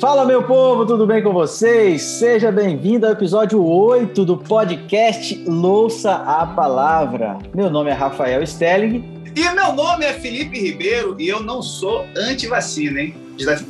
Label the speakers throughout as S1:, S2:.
S1: Fala, meu povo, tudo bem com vocês? Seja bem-vindo ao episódio 8 do podcast Louça a Palavra. Meu nome é Rafael Stelling.
S2: E meu nome é Felipe Ribeiro e eu não sou anti-vacina, hein?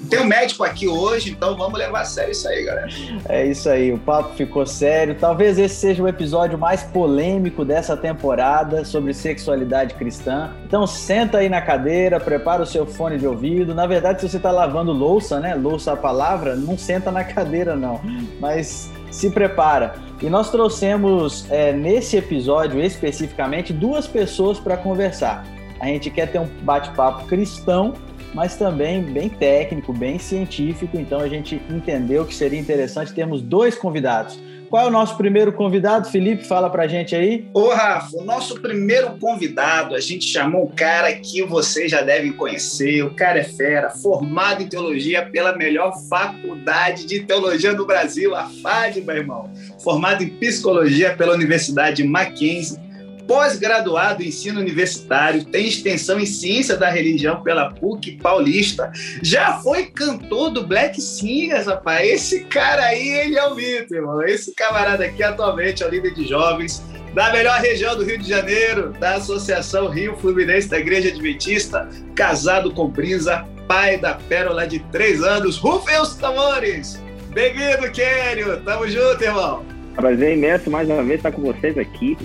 S2: Tem um médico aqui hoje, então vamos levar a sério isso aí, galera.
S1: É isso aí, o papo ficou sério. Talvez esse seja o episódio mais polêmico dessa temporada sobre sexualidade cristã. Então senta aí na cadeira, prepara o seu fone de ouvido. Na verdade, se você está lavando louça, né? Louça a palavra, não senta na cadeira, não. Mas se prepara. E nós trouxemos é, nesse episódio especificamente duas pessoas para conversar. A gente quer ter um bate-papo cristão mas também bem técnico, bem científico. Então a gente entendeu que seria interessante termos dois convidados. Qual é o nosso primeiro convidado? Felipe, fala pra gente aí.
S2: Ô, Rafa, o nosso primeiro convidado, a gente chamou um cara que vocês já devem conhecer. O cara é fera, formado em teologia pela melhor faculdade de teologia do Brasil, a FAD, meu irmão. Formado em psicologia pela Universidade Mackenzie pós-graduado em ensino universitário, tem extensão em ciência da religião pela PUC Paulista, já foi cantor do Black Singers, rapaz. Esse cara aí, ele é o mito, irmão. Esse camarada aqui atualmente é o líder de jovens da melhor região do Rio de Janeiro, da Associação Rio Fluminense da Igreja Adventista, casado com Brisa, pai da pérola de três anos. Rufem os tambores! Bem-vindo, Kênio! Tamo junto, irmão!
S3: Prazer imenso mais uma vez estar com vocês aqui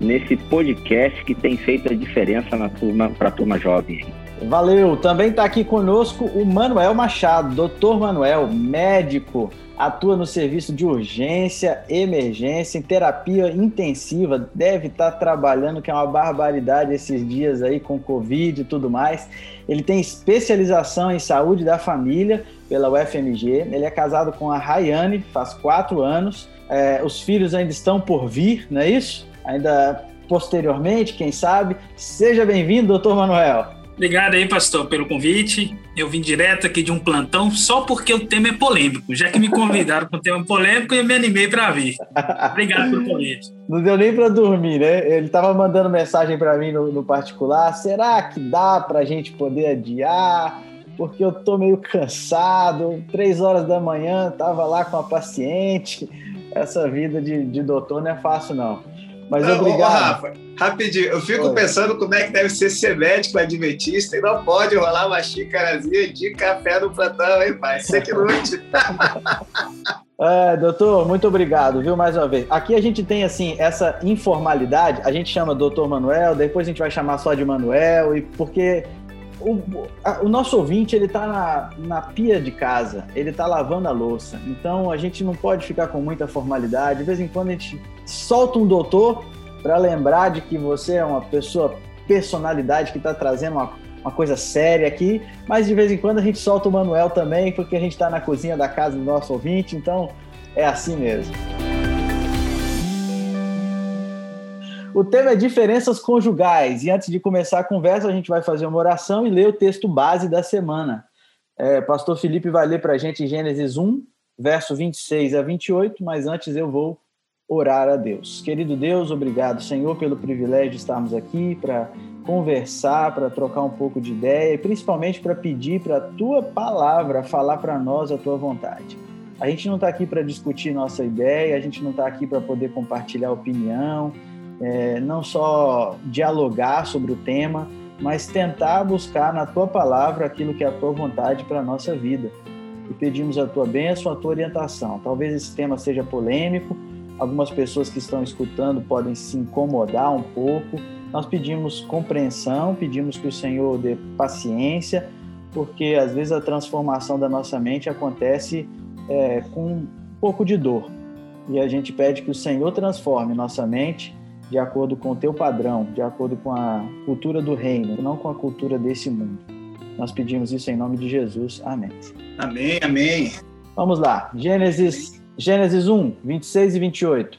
S3: nesse podcast que tem feito a diferença na turma para a turma jovem.
S1: Valeu! Também está aqui conosco o Manuel Machado, doutor Manuel, médico, atua no serviço de urgência, emergência, em terapia intensiva, deve estar tá trabalhando, que é uma barbaridade esses dias aí com Covid e tudo mais. Ele tem especialização em saúde da família pela UFMG, ele é casado com a Rayane, faz quatro anos, é, os filhos ainda estão por vir, não é isso? Ainda posteriormente, quem sabe. Seja bem-vindo, doutor Manuel.
S4: Obrigado aí, pastor, pelo convite. Eu vim direto aqui de um plantão só porque o tema é polêmico. Já que me convidaram para um tema polêmico, eu me animei para vir. Obrigado pelo convite.
S1: Não deu nem para dormir, né? Ele estava mandando mensagem para mim no, no, particular. Será que dá para a gente poder adiar? Porque eu tô meio cansado. Três horas da manhã, tava lá com a paciente. Essa vida de, de doutor não é fácil, não. Mas obrigado. Ô,
S2: Rafa, rapidinho, eu fico Oi. pensando como é que deve ser ser médico adventista e não pode rolar uma xícarazinha de café no plantão, hein, pai? Você que lute.
S1: É, doutor, muito obrigado, viu, mais uma vez. Aqui a gente tem, assim, essa informalidade, a gente chama doutor Manuel, depois a gente vai chamar só de Manuel, e porque o, a, o, nosso ouvinte ele está na, na pia de casa, ele está lavando a louça. Então a gente não pode ficar com muita formalidade. De vez em quando a gente solta um doutor para lembrar de que você é uma pessoa, personalidade que está trazendo uma, uma coisa séria aqui. Mas de vez em quando a gente solta o Manuel também, porque a gente está na cozinha da casa do nosso ouvinte. Então é assim mesmo. O tema é diferenças conjugais. E antes de começar a conversa, a gente vai fazer uma oração e ler o texto base da semana. É, Pastor Felipe vai ler para a gente Gênesis 1, verso 26 a 28, mas antes eu vou orar a Deus. Querido Deus, obrigado, Senhor, pelo privilégio de estarmos aqui para conversar, para trocar um pouco de ideia e principalmente para pedir para a tua palavra falar para nós a tua vontade. A gente não está aqui para discutir nossa ideia, a gente não está aqui para poder compartilhar opinião, é, não só dialogar sobre o tema, mas tentar buscar na tua palavra aquilo que é a tua vontade para a nossa vida. E pedimos a tua bênção, a tua orientação. Talvez esse tema seja polêmico, algumas pessoas que estão escutando podem se incomodar um pouco. Nós pedimos compreensão, pedimos que o Senhor dê paciência, porque às vezes a transformação da nossa mente acontece é, com um pouco de dor. E a gente pede que o Senhor transforme nossa mente de acordo com o teu padrão, de acordo com a cultura do reino, não com a cultura desse mundo. Nós pedimos isso em nome de Jesus. Amém.
S2: Amém, amém.
S1: Vamos lá. Gênesis, Gênesis 1, 26 e 28.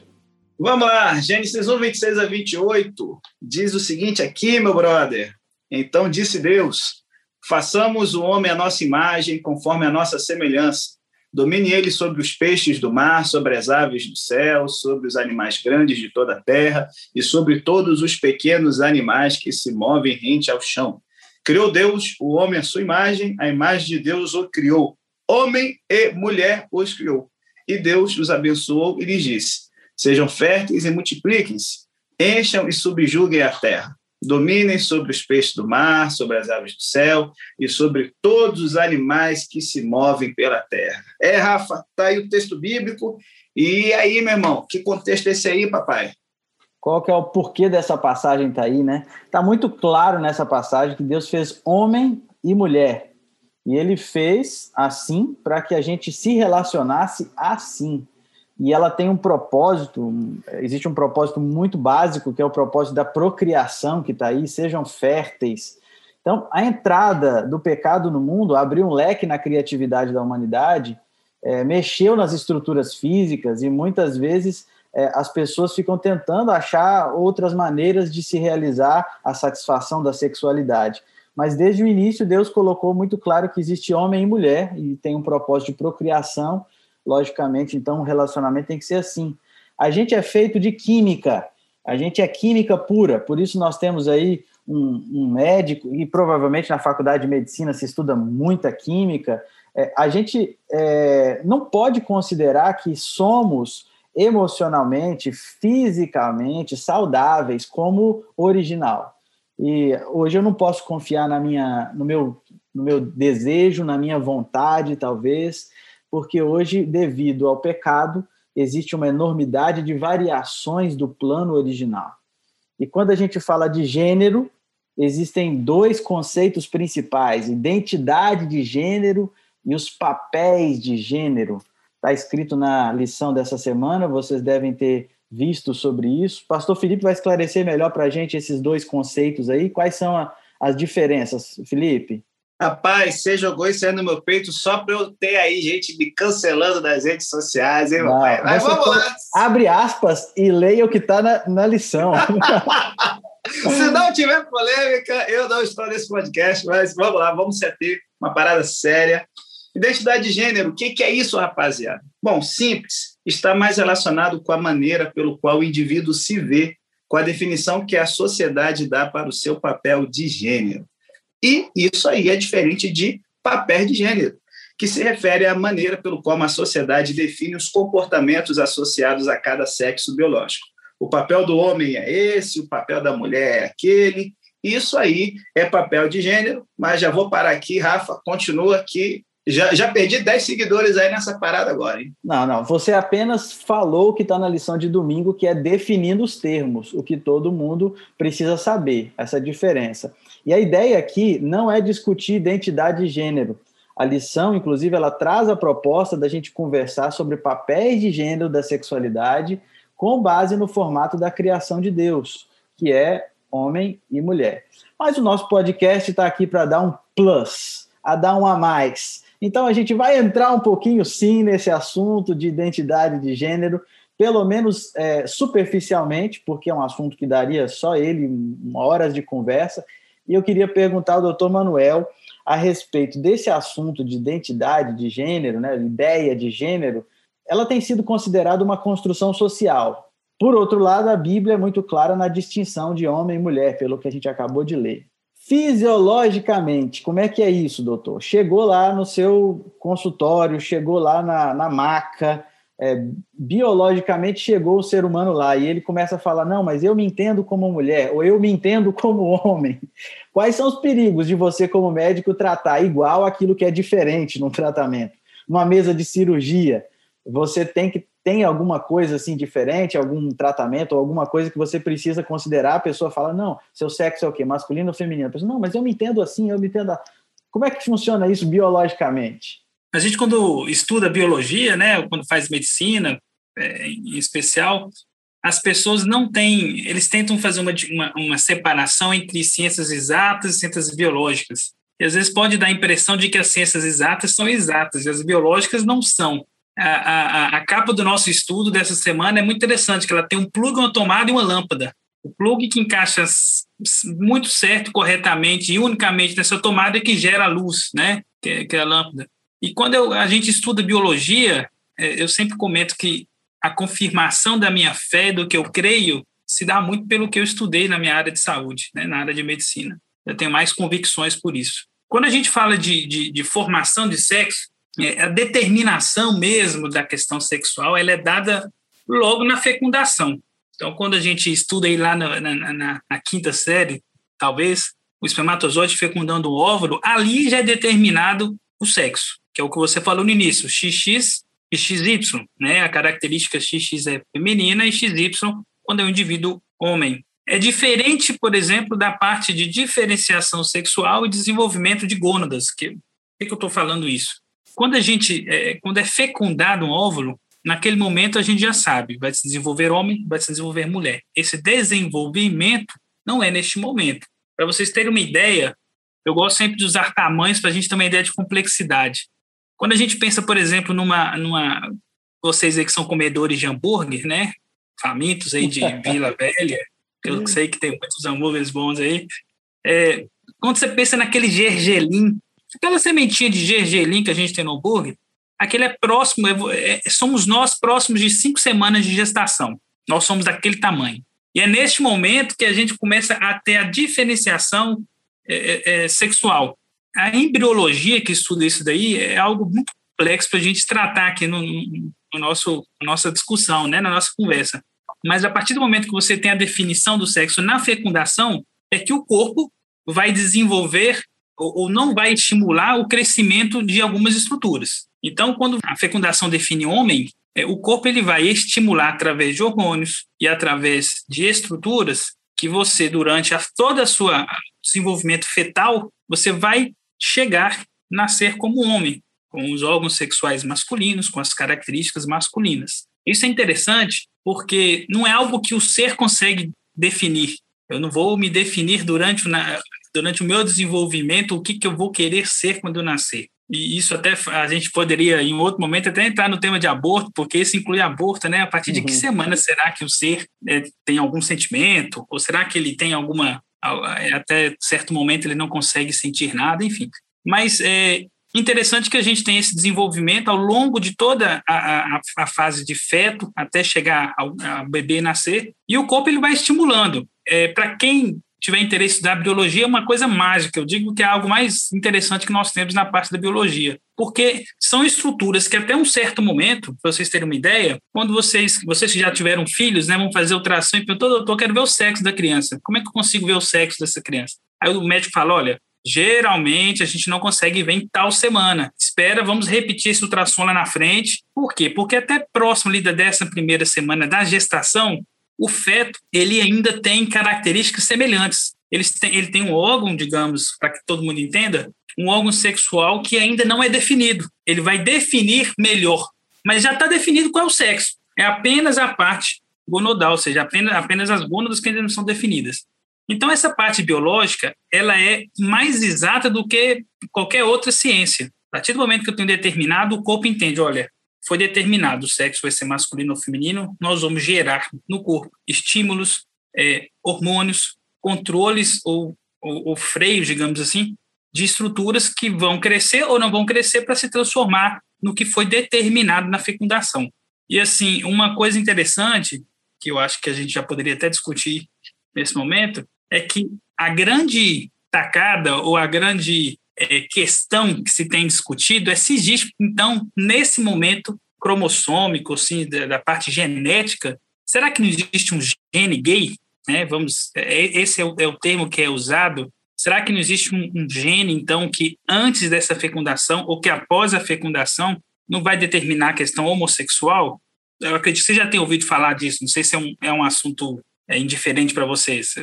S2: Vamos lá. Gênesis 1, 26 a 28 diz o seguinte aqui, meu brother. Então disse Deus: façamos o homem à nossa imagem, conforme a nossa semelhança Domine ele sobre os peixes do mar, sobre as aves do céu, sobre os animais grandes de toda a terra e sobre todos os pequenos animais que se movem rente ao chão. Criou Deus o homem à sua imagem, a imagem de Deus o criou. homem e mulher os criou. E Deus os abençoou e lhes disse: Sejam férteis e multipliquem-se, encham e subjuguem a terra. Dominem sobre os peixes do mar, sobre as aves do céu e sobre todos os animais que se movem pela terra. É, Rafa, tá aí o texto bíblico. E aí, meu irmão, que contexto é esse aí, papai?
S1: Qual que é o porquê dessa passagem tá aí, né? Tá muito claro nessa passagem que Deus fez homem e mulher. E ele fez assim para que a gente se relacionasse assim e ela tem um propósito, existe um propósito muito básico, que é o propósito da procriação que está aí, sejam férteis. Então, a entrada do pecado no mundo abriu um leque na criatividade da humanidade, é, mexeu nas estruturas físicas e muitas vezes é, as pessoas ficam tentando achar outras maneiras de se realizar a satisfação da sexualidade. Mas desde o início, Deus colocou muito claro que existe homem e mulher e tem um propósito de procriação logicamente, então o relacionamento tem que ser assim. A gente é feito de química, a gente é química pura, por isso nós temos aí um, um médico, e provavelmente na faculdade de medicina se estuda muita química. É, a gente é, não pode considerar que somos emocionalmente, fisicamente saudáveis como original. E hoje eu não posso confiar na minha, no meu, no meu desejo, na minha vontade, talvez, porque hoje, devido ao pecado, existe uma enormidade de variações do plano original. E quando a gente fala de gênero, existem dois conceitos principais: identidade de gênero e os papéis de gênero. Está escrito na lição dessa semana, vocês devem ter visto sobre isso. Pastor Felipe vai esclarecer melhor para a gente esses dois conceitos aí. Quais são a, as diferenças, Felipe?
S2: Rapaz, você jogou isso aí no meu peito só para eu ter aí gente me cancelando nas redes sociais, hein,
S1: Não? Mas vamos lá. Abre aspas e leia o que está na, na lição.
S2: Se não tiver polêmica, eu não estou nesse podcast, mas vamos lá, vamos se ater uma parada séria. Identidade de gênero, o que, que é isso, rapaziada? Bom, simples, está mais relacionado com a maneira pelo qual o indivíduo se vê, com a definição que a sociedade dá para o seu papel de gênero. E isso aí é diferente de papel de gênero, que se refere à maneira pelo qual uma sociedade define os comportamentos associados a cada sexo biológico. O papel do homem é esse, o papel da mulher é aquele. Isso aí é papel de gênero, mas já vou parar aqui, Rafa, continua aqui. Já, já perdi 10 seguidores aí nessa parada agora, hein?
S1: Não, não. Você apenas falou o que está na lição de domingo, que é definindo os termos, o que todo mundo precisa saber, essa diferença. E a ideia aqui não é discutir identidade de gênero. A lição, inclusive, ela traz a proposta da gente conversar sobre papéis de gênero da sexualidade com base no formato da criação de Deus, que é homem e mulher. Mas o nosso podcast está aqui para dar um plus, a dar um a mais. Então a gente vai entrar um pouquinho sim nesse assunto de identidade de gênero, pelo menos é, superficialmente, porque é um assunto que daria só ele horas de conversa, e eu queria perguntar ao doutor Manuel a respeito desse assunto de identidade de gênero, né, ideia de gênero, ela tem sido considerada uma construção social. Por outro lado, a Bíblia é muito clara na distinção de homem e mulher, pelo que a gente acabou de ler. Fisiologicamente, como é que é isso, doutor? Chegou lá no seu consultório, chegou lá na, na maca, é, biologicamente chegou o ser humano lá e ele começa a falar: não, mas eu me entendo como mulher, ou eu me entendo como homem. Quais são os perigos de você, como médico, tratar igual aquilo que é diferente no tratamento? Numa mesa de cirurgia, você tem que tem alguma coisa assim diferente, algum tratamento alguma coisa que você precisa considerar, a pessoa fala, não, seu sexo é o quê? Masculino ou feminino? A pessoa, não, mas eu me entendo assim, eu me entendo. Como é que funciona isso biologicamente?
S4: A gente, quando estuda biologia, né, quando faz medicina, é, em especial, as pessoas não têm, eles tentam fazer uma, uma, uma, separação entre ciências exatas e ciências biológicas. E às vezes pode dar a impressão de que as ciências exatas são exatas e as biológicas não são. A, a, a capa do nosso estudo dessa semana é muito interessante, que ela tem um plug, uma tomada e uma lâmpada. O plug que encaixa muito certo, corretamente e unicamente nessa tomada é que gera a luz, né? Que, é, que é a lâmpada. E quando eu, a gente estuda biologia, é, eu sempre comento que a confirmação da minha fé, do que eu creio, se dá muito pelo que eu estudei na minha área de saúde, né, na área de medicina. Eu tenho mais convicções por isso. Quando a gente fala de, de, de formação de sexo, é, a determinação mesmo da questão sexual ela é dada logo na fecundação. Então, quando a gente estuda aí lá na, na, na, na quinta série, talvez, o espermatozoide fecundando o óvulo, ali já é determinado o sexo, que é o que você falou no início, XX e XY, né? A característica XX é feminina e XY quando é um indivíduo homem. É diferente, por exemplo, da parte de diferenciação sexual e desenvolvimento de gônadas. Que, por que, que eu estou falando isso? Quando a gente, é, quando é fecundado um óvulo, naquele momento a gente já sabe, vai se desenvolver homem, vai se desenvolver mulher. Esse desenvolvimento não é neste momento. Para vocês terem uma ideia, eu gosto sempre de usar tamanhos para a gente ter uma ideia de complexidade. Quando a gente pensa, por exemplo, numa, numa vocês aí que são comedores de hambúrguer, né? Famintos aí de Vila Velha, eu sei que tem muitos hambúrgueres bons aí. É, quando você pensa naquele gergelim, aquela sementinha de gergelim que a gente tem no hambúrguer, aquele é próximo, é, é, somos nós próximos de cinco semanas de gestação. Nós somos daquele tamanho. E é neste momento que a gente começa a ter a diferenciação é, é, é sexual. A embriologia que estuda isso daí é algo muito complexo para a gente tratar aqui no, no nosso nossa discussão, né, na nossa conversa. Mas a partir do momento que você tem a definição do sexo na fecundação, é que o corpo vai desenvolver ou, ou não vai estimular o crescimento de algumas estruturas. Então, quando a fecundação define homem, é, o corpo ele vai estimular através de hormônios e através de estruturas que você, durante a, toda a sua desenvolvimento fetal, você vai chegar, nascer como homem, com os órgãos sexuais masculinos, com as características masculinas. Isso é interessante porque não é algo que o ser consegue definir. Eu não vou me definir durante, na, durante o meu desenvolvimento o que, que eu vou querer ser quando eu nascer. E isso até a gente poderia, em outro momento, até entrar no tema de aborto, porque isso inclui aborto, né? A partir uhum. de que uhum. semana será que o ser é, tem algum sentimento? Ou será que ele tem alguma. Até certo momento ele não consegue sentir nada, enfim. Mas é, Interessante que a gente tem esse desenvolvimento ao longo de toda a, a, a fase de feto até chegar ao, ao, bebê nascer e o corpo ele vai estimulando. É, Para quem tiver interesse da biologia, é uma coisa mágica. Eu digo que é algo mais interessante que nós temos na parte da biologia, porque são estruturas que até um certo momento, para vocês terem uma ideia, quando vocês, vocês que já tiveram filhos, né, vão fazer ultrassom e perguntam, doutor, quero ver o sexo da criança. Como é que eu consigo ver o sexo dessa criança? Aí o médico fala, olha, Geralmente a gente não consegue ver em tal semana. Espera, vamos repetir esse ultrassom lá na frente. Por quê? Porque até próximo ali décima primeira semana da gestação, o feto ele ainda tem características semelhantes. Ele tem, ele tem um órgão, digamos, para que todo mundo entenda, um órgão sexual que ainda não é definido. Ele vai definir melhor, mas já está definido qual é o sexo. É apenas a parte gonodal, ou seja, apenas, apenas as gônadas que ainda não são definidas. Então, essa parte biológica, ela é mais exata do que qualquer outra ciência. A partir do momento que eu tenho determinado, o corpo entende, olha, foi determinado, o sexo vai ser masculino ou feminino, nós vamos gerar no corpo estímulos, é, hormônios, controles ou, ou, ou freios, digamos assim, de estruturas que vão crescer ou não vão crescer para se transformar no que foi determinado na fecundação. E, assim, uma coisa interessante, que eu acho que a gente já poderia até discutir nesse momento, é que a grande tacada ou a grande questão que se tem discutido é se existe, então, nesse momento cromossômico, assim, da, parte genética, será que não existe um gene gay? Né? Vamos, é, esse é o, é o, termo que é usado. Será que não existe um, um gene, então, que antes dessa fecundação ou que após a fecundação não vai determinar a questão homossexual? Eu acredito que você já tem ouvido falar disso. Não sei se é um, é um assunto é indiferente para vocês.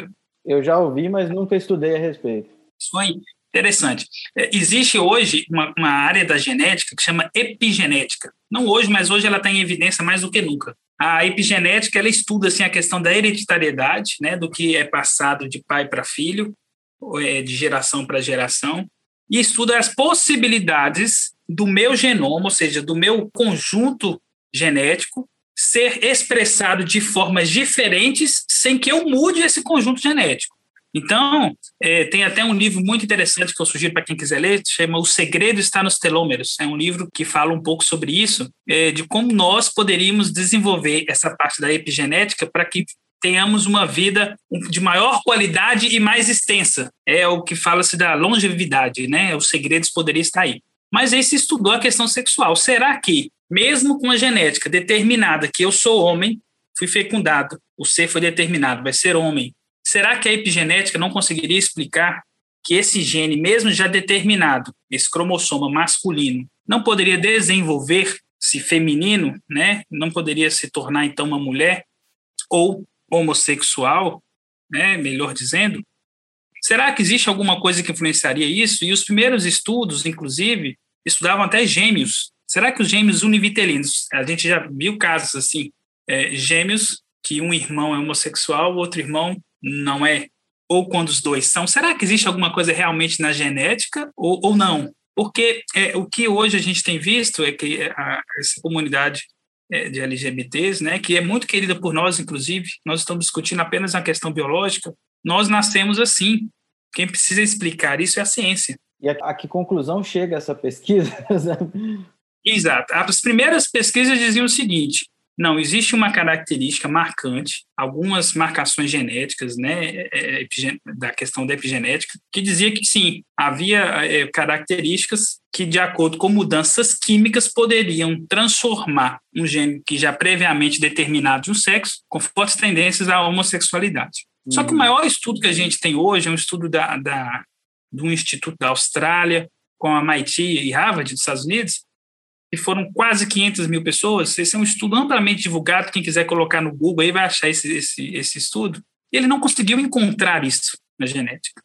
S1: Eu já ouvi, mas nunca estudei a respeito.
S4: Isso foi interessante. É, existe hoje uma, uma, área da genética que chama epigenética. Não hoje, mas hoje ela está em evidência mais do que nunca. A epigenética ela estuda assim a questão da hereditariedade, né, do que é passado de pai para filho, é, de geração para geração, e estuda as possibilidades do meu genoma, ou seja, do meu conjunto genético, ser expressado de formas diferentes sem que eu mude esse conjunto genético. Então, é, tem até um livro muito interessante que eu sugiro para quem quiser ler, chama O Segredo Está nos Telômeros. É um livro que fala um pouco sobre isso, é, de como nós poderíamos desenvolver essa parte da epigenética para que tenhamos uma vida de maior qualidade e mais extensa. É o que fala-se da longevidade, né? Os segredos poderiam estar aí. Mas aí se estudou a questão sexual. Será que, mesmo com a genética determinada que eu sou homem, fui fecundado, o ser foi determinado, vai ser homem, será que a epigenética não conseguiria explicar que esse gene, mesmo já determinado, esse cromossoma masculino, não poderia desenvolver-se feminino, né? não poderia se tornar então uma mulher ou homossexual, né? melhor dizendo? Será que existe alguma coisa que influenciaria isso? E os primeiros estudos, inclusive, estudavam até gêmeos. Será que os gêmeos univitelinos, a gente já viu casos assim, é, gêmeos que um irmão é homossexual, o outro irmão não é, ou quando os dois são. Será que existe alguma coisa realmente na genética ou, ou não? Porque é, o que hoje a gente tem visto é que a, essa comunidade é, de LGBTs, né, que é muito querida por nós, inclusive, nós estamos discutindo apenas a questão biológica, nós nascemos assim. Quem precisa explicar isso é a ciência.
S1: E a, a que conclusão chega essa pesquisa?
S4: Exato. As primeiras pesquisas diziam o seguinte: não, existe uma característica marcante, algumas marcações genéticas, né, é, é, da questão da epigenética, que dizia que sim, havia é, características que, de acordo com mudanças químicas, poderiam transformar um gene que já previamente determinado de um sexo, com fortes tendências à homossexualidade. Uhum. Só que o uhum. maior estudo que a gente tem hoje é um estudo da, da, do Instituto da Austrália, com a MIT e Harvard dos Estados Unidos, e foram quase 500 mil pessoas. Esse é um estudo amplamente divulgado. Quem quiser colocar no Google aí vai achar esse, esse, esse estudo. Ele não conseguiu encontrar isso na genética.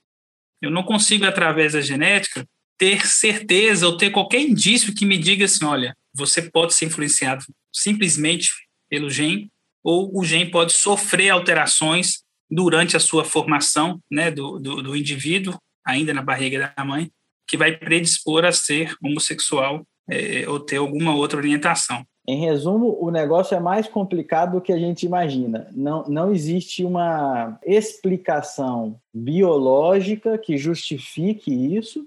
S4: Eu não consigo, através da genética, ter certeza ou ter qualquer indício que me diga assim: olha, você pode ser influenciado simplesmente pelo gene, ou o gene pode sofrer alterações durante a sua formação né, do, do, do indivíduo, ainda na barriga da mãe, que vai predispor a ser homossexual é, ou ter alguma outra orientação.
S1: Em resumo, o negócio é mais complicado do que a gente imagina. Não, não existe uma explicação biológica que justifique isso,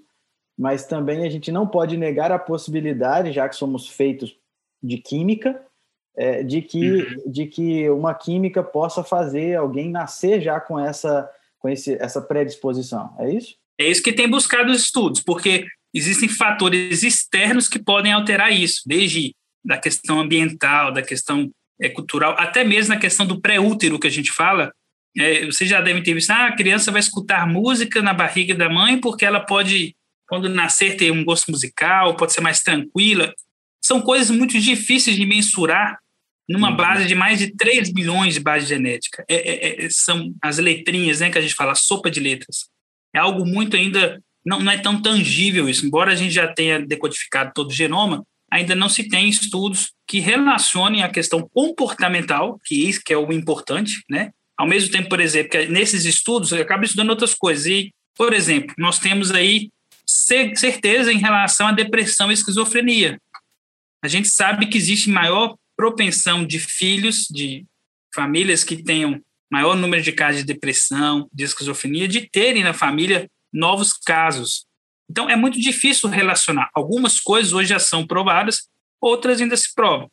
S1: mas também a gente não pode negar a possibilidade, já que somos feitos de química, é, de, que, uhum. de que uma química possa fazer alguém nascer já com essa, com esse, essa predisposição. É isso?
S4: É isso que tem buscado os estudos, porque existem fatores externos que podem alterar isso, desde da questão ambiental, da questão é, cultural, até mesmo na questão do pré-útero que a gente fala. É, vocês já devem ter visto, ah, a criança vai escutar música na barriga da mãe porque ela pode, quando nascer, ter um gosto musical, pode ser mais tranquila. São coisas muito difíceis de mensurar numa uhum. base de mais de 3 bilhões de base genética. É, é, é, são as letrinhas né, que a gente fala, sopa de letras. É algo muito ainda não, não é tão tangível isso. Embora a gente já tenha decodificado todo o genoma, ainda não se tem estudos que relacionem a questão comportamental, que é isso que é o importante, né? Ao mesmo tempo, por exemplo, que nesses estudos eu acabo estudando outras coisas. E, por exemplo, nós temos aí certeza em relação à depressão e esquizofrenia. A gente sabe que existe maior propensão de filhos, de famílias que tenham maior número de casos de depressão, de esquizofrenia, de terem na família novos casos. Então, é muito difícil relacionar. Algumas coisas hoje já são provadas, outras ainda se provam.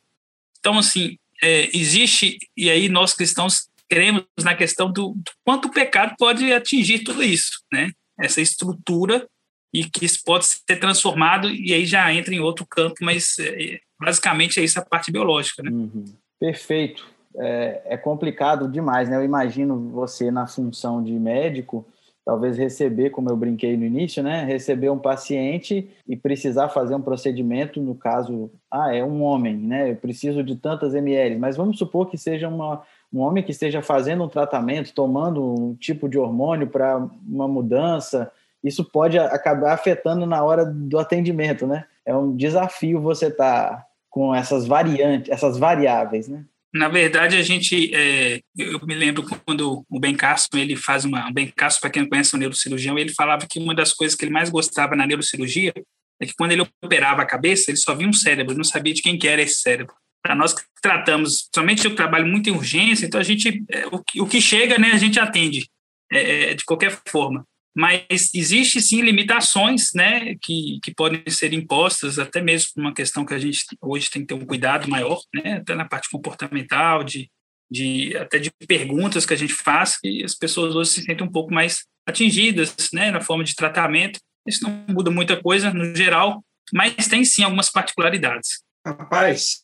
S4: Então, assim, é, existe, e aí nós cristãos queremos na questão do, do, quanto o pecado pode atingir tudo isso, né? Essa estrutura e que isso pode ser transformado e aí já entra em outro campo, mas é, basicamente é isso a parte biológica, né?
S1: Uhum. Perfeito. É, é complicado demais, né? Eu imagino você na função de médico talvez receber, como eu brinquei no início, né, receber um paciente e precisar fazer um procedimento, no caso, ah, é um homem, né, eu preciso de tantas ml, mas vamos supor que seja uma, um homem que esteja fazendo um tratamento, tomando um tipo de hormônio para uma mudança, isso pode acabar afetando na hora do atendimento, né? É um desafio você estar tá com essas variantes, essas variáveis, né?
S4: Na verdade, a gente, é, eu me lembro quando o Ben Carson, ele faz uma, o Ben Carson, para quem não conhece o neurocirurgião, ele falava que uma das coisas que ele mais gostava na neurocirurgia é que quando ele operava a cabeça, ele só via um cérebro, não sabia de quem que era esse cérebro. Para nós que tratamos, somente eu trabalho muito em urgência, então a gente, é, o, que, o que chega, né, a gente atende é, é de qualquer forma mas existe sim limitações, né, que, que podem ser impostas, até mesmo por uma questão que a gente hoje tem que ter um cuidado maior, né, até na parte comportamental, de, de até de perguntas que a gente faz, e as pessoas hoje se sentem um pouco mais atingidas, né, na forma de tratamento. Isso não muda muita coisa, no geral, mas tem sim algumas particularidades.
S2: Rapaz,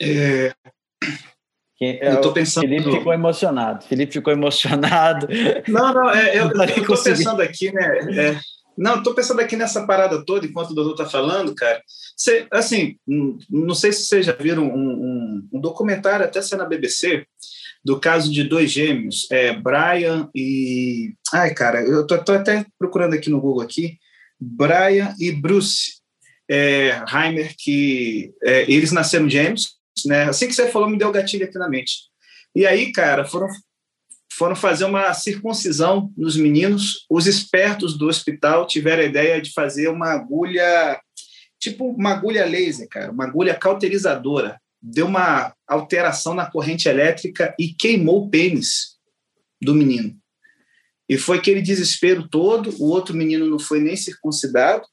S2: é...
S1: eu estou pensando. Felipe ficou emocionado. Felipe ficou emocionado.
S2: Não, não, é, eu estou pensando aqui, né? É, não, estou pensando aqui nessa parada toda enquanto o doutor está falando, cara. Você, assim, não sei se vocês já viram um, um, um documentário, até ser na BBC, do caso de dois gêmeos, é, Brian e. Ai, cara, eu tô, tô, até procurando aqui no Google aqui. Brian e Bruce é, Heimer, que é, eles nasceram gêmeos, né? Assim que você falou, me deu gatilho aqui na mente. E aí, cara, foram, foram fazer uma circuncisão nos meninos. Os espertos do hospital tiveram a ideia de fazer uma agulha, tipo uma agulha laser, cara, uma agulha cauterizadora deu uma alteração na corrente elétrica e queimou o pênis do menino. E foi aquele desespero todo, o outro menino não foi nem circuncidado.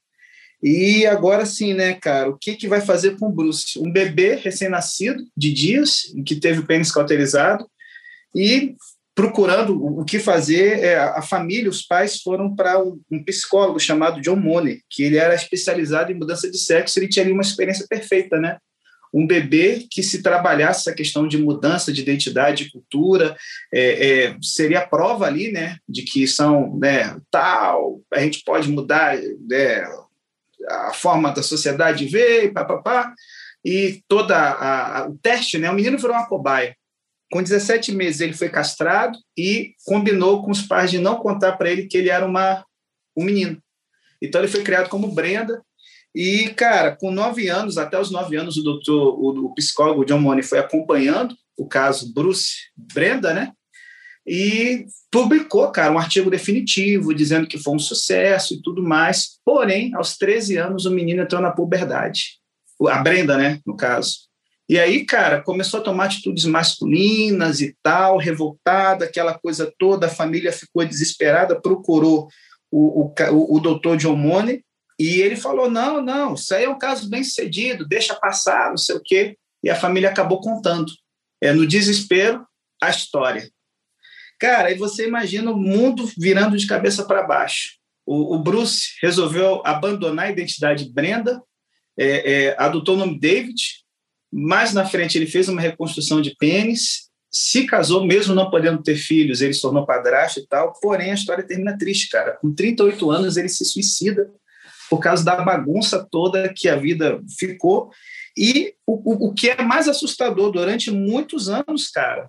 S2: E agora sim, né, cara, o que, que vai fazer com o Bruce? Um bebê recém-nascido, de dias, que teve o pênis cauterizado, e procurando o que fazer, é, a família, os pais foram para um, psicólogo chamado John Money, que ele era especializado em mudança de sexo, ele tinha ali uma experiência perfeita, né? um bebê que se trabalhasse essa questão de mudança de identidade e cultura, é, é, seria prova ali, né, de que são, né, tal, a gente pode mudar né, a forma da sociedade ver, papapá, e toda a, a, o teste, né, o menino virou uma cobaia. Com 17 meses ele foi castrado e combinou com os pais de não contar para ele que ele era uma, um menino. Então ele foi criado como Brenda, e, cara, com nove anos, até os nove anos, o doutor, o, o psicólogo John Money foi acompanhando o caso Bruce Brenda, né? E publicou, cara, um artigo definitivo dizendo que foi um sucesso e tudo mais. Porém, aos 13 anos, o menino entrou na puberdade. A Brenda, né, no caso. E aí, cara, começou a tomar atitudes masculinas e tal, revoltada, aquela coisa toda. A família ficou desesperada, procurou o, o, o doutor Money e ele falou: não, não, isso aí é um caso bem sucedido, deixa passar, não sei o quê. E a família acabou contando. É, no desespero, a história. Cara, aí você imagina o mundo virando de cabeça para baixo. O, o, Bruce resolveu abandonar a identidade Brenda, é, é, adotou o nome David, mais na frente ele fez uma reconstrução de pênis, se casou, mesmo não podendo ter filhos, ele se tornou padrasto e tal, porém a história termina triste, cara. Com 38 anos ele se suicida por causa da bagunça toda que a vida ficou. E o, o, o que é mais assustador, durante muitos anos, cara,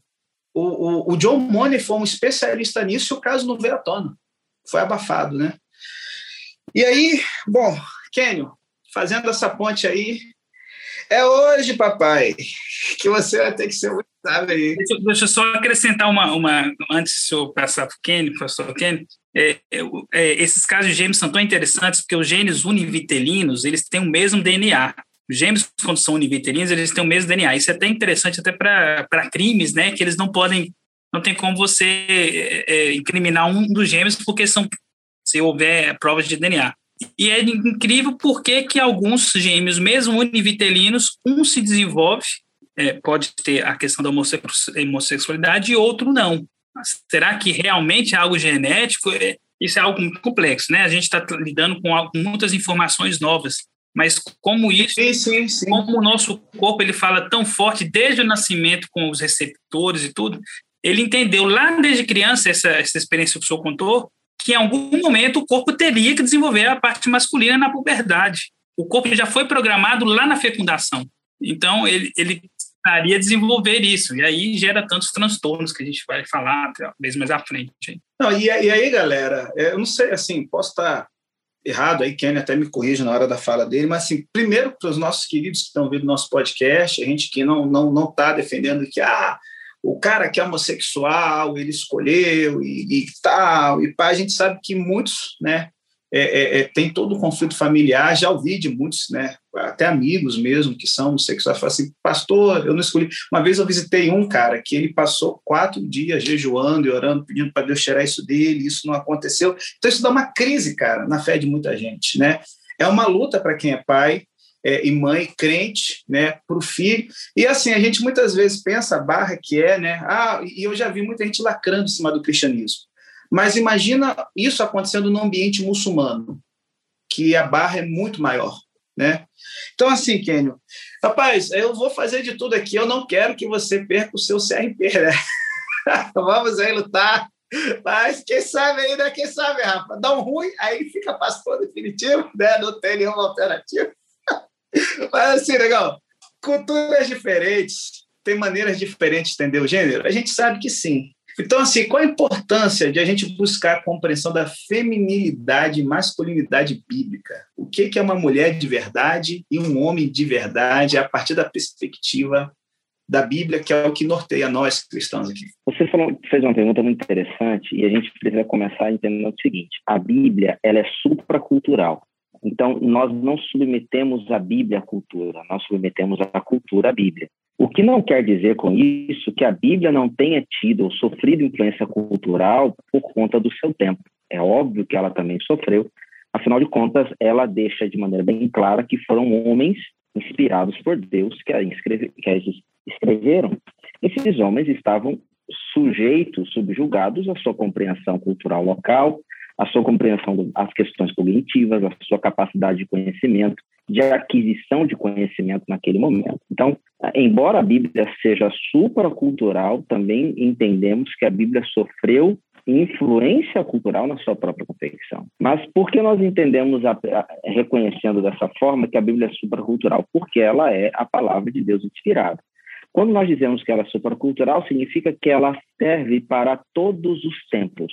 S2: o, o, o John Money foi um especialista nisso e o caso não veio à tona. Foi abafado, né? E aí, bom, Kenio, fazendo essa ponte aí, é hoje, papai, que você vai ter que ser muito sábio aí.
S4: Deixa, deixa eu só acrescentar uma, uma antes de eu passar para o Kenny, pastor Kenny. É, é, esses casos de gêmeos são tão interessantes porque os genes univitelinos, eles têm o mesmo DNA. Os gêmeos, quando são univitelinos, eles têm o mesmo DNA. Isso é até interessante até para crimes, né? Que eles não podem, não tem como você é, é, incriminar um dos gêmeos porque são, se houver provas de DNA. E é incrível porque que alguns gêmeos, mesmo univitelinos, um se desenvolve, é, pode ter a questão da homossexualidade e outro não. Será que realmente é algo genético? É, isso é algo muito complexo, né? A gente está lidando com muitas informações novas, mas como isso, sim, sim, sim. como o nosso corpo ele fala tão forte desde o nascimento com os receptores e tudo, ele entendeu lá desde criança essa, essa experiência que o senhor contou, que em algum momento o corpo teria que desenvolver a parte masculina na puberdade. O corpo já foi programado lá na fecundação. Então, ele, ele precisaria desenvolver isso. E aí gera tantos transtornos que a gente vai falar talvez mais à frente.
S2: Não, e, aí, galera, é, eu não sei, assim, posso estar errado aí, Kenny até me corrige na hora da fala dele, mas assim, primeiro para os nossos queridos que estão vendo nosso podcast, a gente que não não não está defendendo que ah, o cara que é homossexual, ele escolheu e, e tal, e pá, a gente sabe que muitos, né, é, é, é, tem todo o conflito familiar, já ouvi de muitos, né, até amigos mesmo que são homossexuais, falam assim, pastor, eu não escolhi. Uma vez eu visitei um cara que ele passou quatro dias jejuando e orando, pedindo para Deus tirar isso dele, isso não aconteceu. Então isso dá uma crise, cara, na fé de muita gente, né? É uma luta para quem é pai, é, e mãe crente, né, para o filho. E assim, a gente muitas vezes pensa a barra que é, né? Ah, e eu já vi muita gente lacrando em cima do cristianismo. Mas imagina isso acontecendo no ambiente muçulmano, que a barra é muito maior. né? Então, assim, Kênio, rapaz, eu vou fazer de tudo aqui, eu não quero que você perca o seu CRP, né? Vamos aí lutar, mas quem sabe ainda, quem sabe, Rafa, dá um ruim, aí fica pastor definitivo, né? Não tem nenhuma alternativa. Mas assim, legal, culturas diferentes, tem maneiras diferentes de entender o gênero? A gente sabe que sim. Então, assim, qual a importância de a gente buscar a compreensão da feminilidade e masculinidade bíblica? O que é uma mulher de verdade e um homem de verdade a partir da perspectiva da Bíblia, que é o que norteia nós cristãos aqui?
S3: Você falou, fez uma pergunta muito interessante e a gente precisa começar entendendo o seguinte: a Bíblia ela é supracultural. Então, nós não submetemos a Bíblia à cultura, nós submetemos a cultura à Bíblia. O que não quer dizer com isso que a Bíblia não tenha tido ou sofrido influência cultural por conta do seu tempo. É óbvio que ela também sofreu, afinal de contas, ela deixa de maneira bem clara que foram homens inspirados por Deus que a, escreve, que a escreveram. Esses homens estavam sujeitos, subjugados à sua compreensão cultural local, à sua compreensão das questões cognitivas, à sua capacidade de conhecimento, de aquisição de conhecimento naquele momento. Então, embora a Bíblia seja supracultural, também entendemos que a Bíblia sofreu influência cultural na sua própria confecção. Mas por que nós entendemos, a, a, reconhecendo dessa forma, que a Bíblia é supracultural? Porque ela é a palavra de Deus inspirada. Quando nós dizemos que ela é supracultural, significa que ela serve para todos os tempos.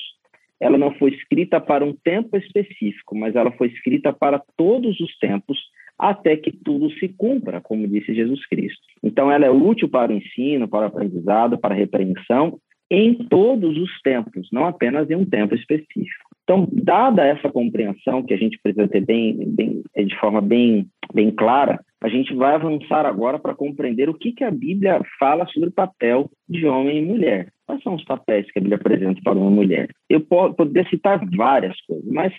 S3: Ela não foi escrita para um tempo específico, mas ela foi escrita para todos os tempos até que tudo se cumpra, como disse Jesus Cristo. Então, ela é útil para o ensino, para o aprendizado, para a repreensão, em todos os tempos, não apenas em um tempo específico. Então, dada essa compreensão que a gente precisa ter bem, bem de forma bem, bem clara, a gente vai avançar agora para compreender o que, que a Bíblia fala sobre o papel de homem e mulher. Quais são os papéis que a Bíblia apresenta para uma mulher? Eu poderia citar várias coisas, mas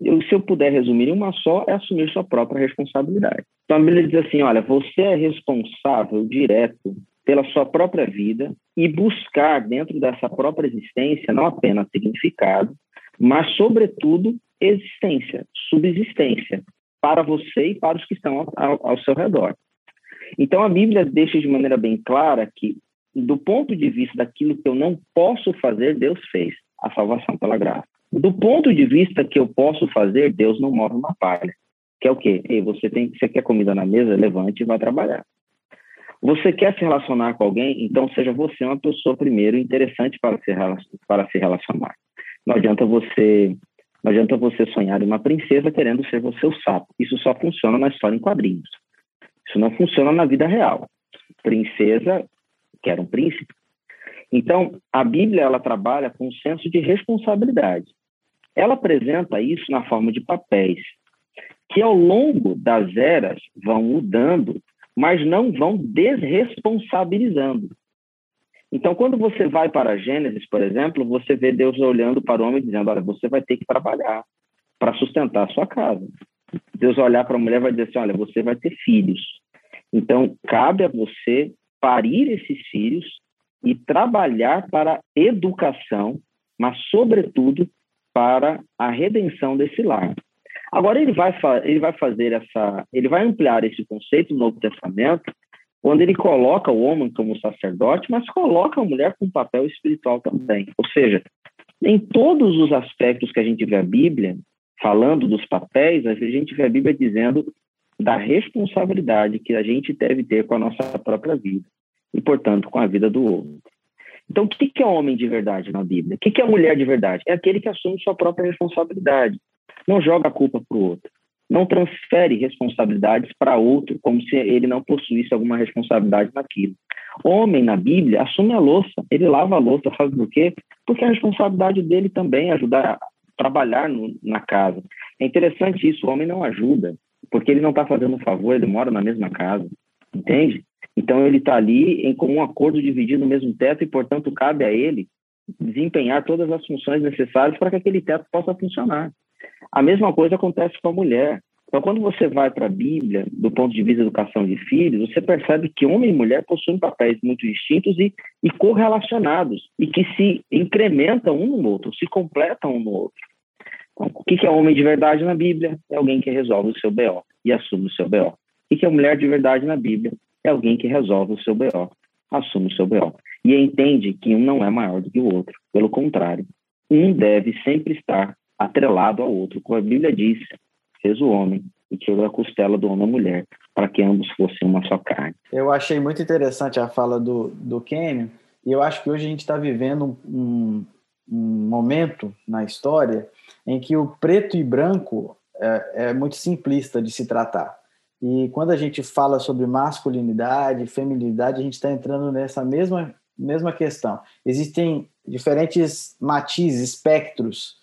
S3: eu, se eu puder resumir em uma só, é assumir sua própria responsabilidade. Então a Bíblia diz assim: olha, você é responsável direto pela sua própria vida e buscar dentro dessa própria existência não apenas significado, mas, sobretudo, existência, subsistência, para você e para os que estão ao, ao, seu redor. Então, a Bíblia deixa de maneira bem clara que, do ponto de vista daquilo que eu não posso fazer, Deus fez a salvação pela graça. Do ponto de vista que eu posso fazer, Deus não move uma palha. Que é o quê? Ei, você, tem, você quer comida na mesa? Levante e vá trabalhar. Você quer se relacionar com alguém? Então seja você uma pessoa primeiro interessante para se, para se relacionar. Não adianta você não adianta você sonhar uma princesa querendo ser você o sapo. Isso só funciona na história em quadrinhos. Isso não funciona na vida real. Princesa quer um príncipe. Então, a Bíblia ela trabalha com um senso de responsabilidade. Ela apresenta isso na forma de papéis, que ao longo das eras vão mudando, mas não vão desresponsabilizando. Então, quando você vai para Gênesis, por exemplo, você vê Deus olhando para o homem dizendo: Olha, você vai ter que trabalhar para sustentar a sua casa. Deus olhar para a mulher vai dizer assim: Olha, você vai ter filhos. Então, cabe a você parir esses filhos e trabalhar para a educação, mas, sobretudo, para a redenção desse lar. Agora ele vai, ele vai fazer essa, ele vai ampliar esse conceito no Novo Testamento, quando ele coloca o homem como sacerdote, mas coloca a mulher com um papel espiritual também. Ou seja, em todos os aspectos que a gente vê a Bíblia falando dos papéis, a gente vê a Bíblia dizendo da responsabilidade que a gente deve ter com a nossa própria vida e, portanto, com a vida do outro. Então, o que é homem de verdade na Bíblia? O que é mulher de verdade? É aquele que assume sua própria responsabilidade. Não joga a culpa para o outro. Não transfere responsabilidades para outro, como se ele não possuísse alguma responsabilidade naquilo. Homem, na Bíblia, assume a louça. Ele lava a louça, sabe por quê? Porque a responsabilidade dele também é ajudar a trabalhar no, na casa. É interessante isso, o homem não ajuda, porque ele não está fazendo um favor, ele mora na mesma casa, entende? Então, ele está ali em comum acordo, dividindo o mesmo teto, e, portanto, cabe a ele desempenhar todas as funções necessárias para que aquele teto possa funcionar. A mesma coisa acontece com a mulher. Então, quando você vai para a Bíblia, do ponto de vista da educação de filhos, você percebe que homem e mulher possuem papéis muito distintos e, e correlacionados, e que se incrementam um no outro, se completam um no outro. O que é homem de verdade na Bíblia? É alguém que resolve o seu BO. e assume o seu BO. E que a mulher de verdade na Bíblia é alguém que resolve o seu BO, assume o seu BO. E entende que um não é maior do que o outro. Pelo contrário, um deve sempre estar atrelado ao outro. Como a Bíblia diz, fez o homem e tirou a costela do homem e mulher, para que ambos fossem uma só carne.
S1: Eu achei muito interessante a fala do, do Kenyon, e eu acho que hoje a gente está vivendo um, um, momento na história em que o preto e branco é, é muito simplista de se tratar. E quando a gente fala sobre masculinidade, feminilidade, a gente está entrando nessa mesma, mesma questão. Existem diferentes matizes, espectros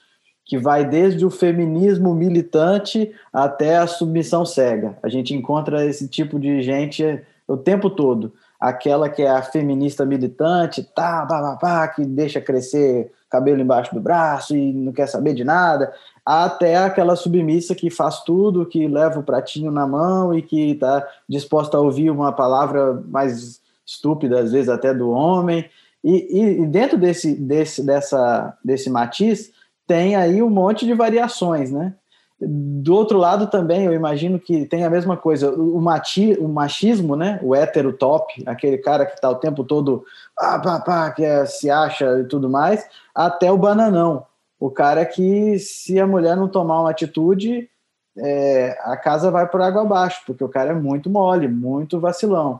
S1: que vai desde o feminismo militante até a submissão cega. A gente encontra esse tipo de gente o tempo todo. Aquela que é a feminista militante, tá, pá, pá, pá, que deixa crescer cabelo embaixo do braço e não quer saber de nada, até aquela submissa que faz tudo, que leva o pratinho na mão e que está disposta a ouvir uma palavra mais estúpida, às vezes até do homem. E, e dentro desse, desse, dessa, desse matiz, tem aí um monte de variações, né? Do outro lado também, eu imagino que tem a mesma coisa, o, mati, o machismo, né? O hétero top, aquele cara que está o tempo todo, pá, pá, que é, se acha e tudo mais, até o bananão, o cara que se a mulher não tomar uma atitude, é, a casa vai por água abaixo, porque o cara é muito mole, muito vacilão.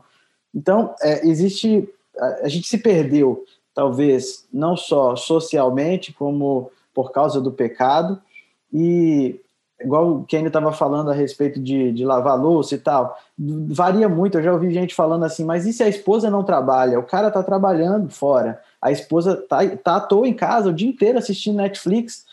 S1: Então, é, existe, a, a gente se perdeu, talvez, não só socialmente, como por causa do pecado. E, igual o Kenny estava falando a respeito de, de lavar louça e tal, varia muito. Eu já ouvi gente falando assim, mas e se a esposa não trabalha? O cara está trabalhando fora, a esposa tá, tá à toa em casa o dia inteiro assistindo Netflix.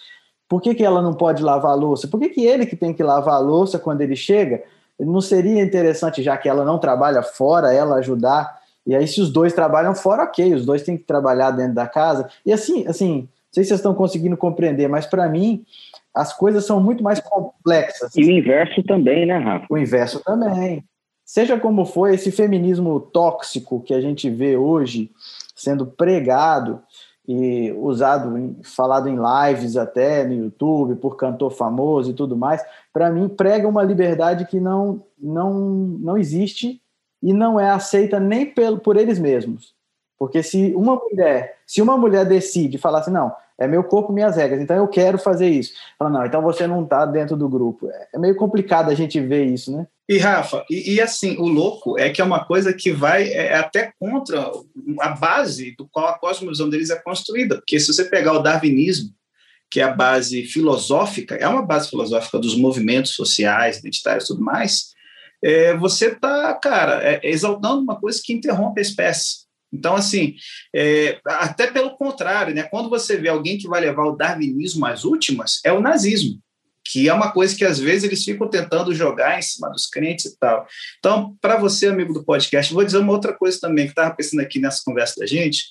S1: Por que, que ela não pode lavar louça? Por que, que ele que tem que lavar louça quando ele chega? Não seria interessante, já que ela não trabalha fora, ela ajudar? E aí, se os dois trabalham fora, ok, os dois têm que trabalhar dentro da casa. E assim, assim, sei se vocês estão conseguindo compreender, mas para mim as coisas são muito mais complexas.
S3: E o inverso também, né, Rafa?
S1: O inverso também. Seja como for, esse feminismo tóxico que a gente vê hoje sendo pregado e usado, falado em lives até no YouTube, por cantor famoso e tudo mais, para mim prega uma liberdade que não, não, não existe e não é aceita nem pelo, por eles mesmos. Porque se uma mulher, se uma mulher decide falar assim, não, é meu corpo, minhas regras, então eu quero fazer isso. Fala, não, então você não está dentro do grupo. É meio complicado a gente ver isso, né?
S2: E Rafa, e, e, assim, o louco é que é uma coisa que vai é, até contra a base do qual a cosmovisão deles é construída. Porque se você pegar o darwinismo, que é a base filosófica, é uma base filosófica dos movimentos sociais, identitários e tudo mais, é, você está, cara, é, exaltando uma coisa que interrompe a espécie. Então, assim, é, até pelo contrário, né? quando você vê alguém que vai levar o darwinismo às últimas, é o nazismo, que é uma coisa que às vezes eles ficam tentando jogar em cima dos crentes e tal. Então, para você, amigo do podcast, vou dizer uma outra coisa também que estava pensando aqui nessa conversa da gente.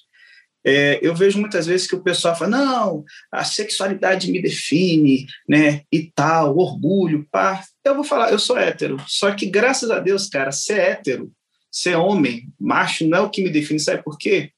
S2: É, eu vejo muitas vezes que o pessoal fala, não, a sexualidade me define, né, e tal, orgulho, pá. Eu vou falar, eu sou hétero, só que graças a Deus, cara, ser hétero ser homem, macho, não é o que me define, sabe por quê?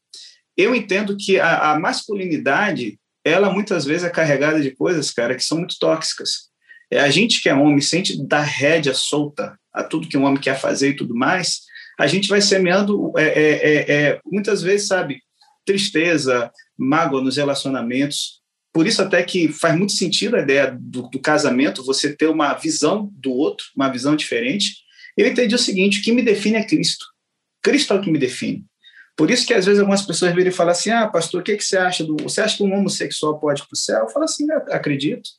S2: Eu entendo que a, a masculinidade, ela muitas vezes é carregada de coisas, cara, que são muito tóxicas. É a gente que é homem, sente dar rédea solta a tudo que um homem quer fazer e tudo mais, a gente vai semeando, é, é, é, é muitas vezes, sabe, tristeza, mágoa nos relacionamentos. Por isso até que faz muito sentido a ideia do, do casamento, você ter uma visão do outro, uma visão diferente, eu entendi o seguinte: o que me define é Cristo. Cristo é o que me define. Por isso que às vezes algumas pessoas viram e falam assim: ah, pastor, o que, que você acha do. Você acha que um homossexual pode ir para o céu? Eu falo assim: acredito.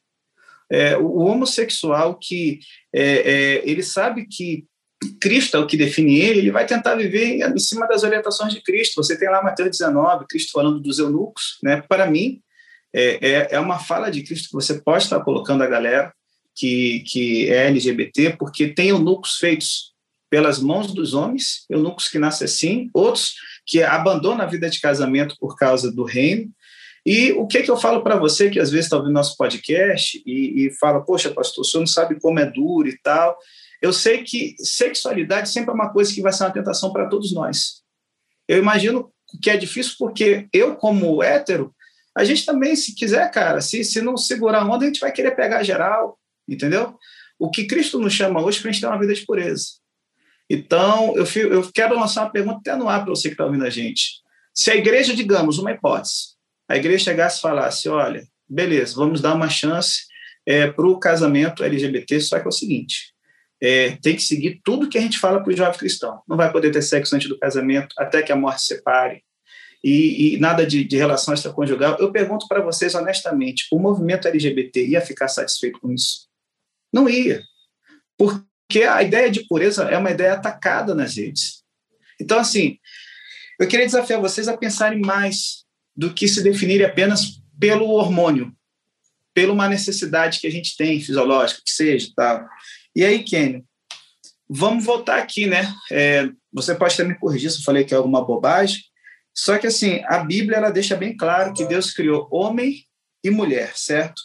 S2: É, o, homossexual que é, é, ele sabe que Cristo é o que define ele, ele vai tentar viver em cima das orientações de Cristo. Você tem lá Mateus 19, Cristo falando dos eunucos, né? Para mim, é, é, é uma fala de Cristo que você pode estar colocando a galera que, que é LGBT, porque tem eunucos feitos pelas mãos dos homens, eunucos que nascem assim, outros que abandonam a vida de casamento por causa do reino. E o que, que eu falo para você que às vezes está ouvindo nosso podcast e, e fala, poxa, pastor, o senhor não sabe como é duro e tal. Eu sei que sexualidade sempre é uma coisa que vai ser uma tentação para todos nós. Eu imagino que é difícil porque eu, como hétero, a gente também, se quiser, cara, se, se não segurar a onda, a gente vai querer pegar geral, entendeu? o que Cristo nos chama hoje para a gente ter uma vida de pureza. Então, eu, eu quero lançar uma pergunta até no ar para você que está ouvindo a gente. Se a igreja, digamos, uma hipótese, a igreja chegasse e falasse: olha, beleza, vamos dar uma chance é, para o casamento LGBT, só que é o seguinte: é, tem que seguir tudo que a gente fala para o jovem cristão. Não vai poder ter sexo antes do casamento, até que a morte separe, e, e nada de, de relação extraconjugal. Eu pergunto para vocês honestamente: o movimento LGBT ia ficar satisfeito com isso? Não ia. Porque a ideia de pureza é uma ideia atacada nas redes. Então, assim, eu queria desafiar vocês a pensarem mais do que se definir apenas pelo hormônio, pela uma necessidade que a gente tem fisiológica, que seja, tá? E aí, Kenny, vamos voltar aqui, né? É, você pode me corrigir se eu falei que é alguma bobagem, só que assim, a Bíblia ela deixa bem claro que Deus criou homem e mulher, certo?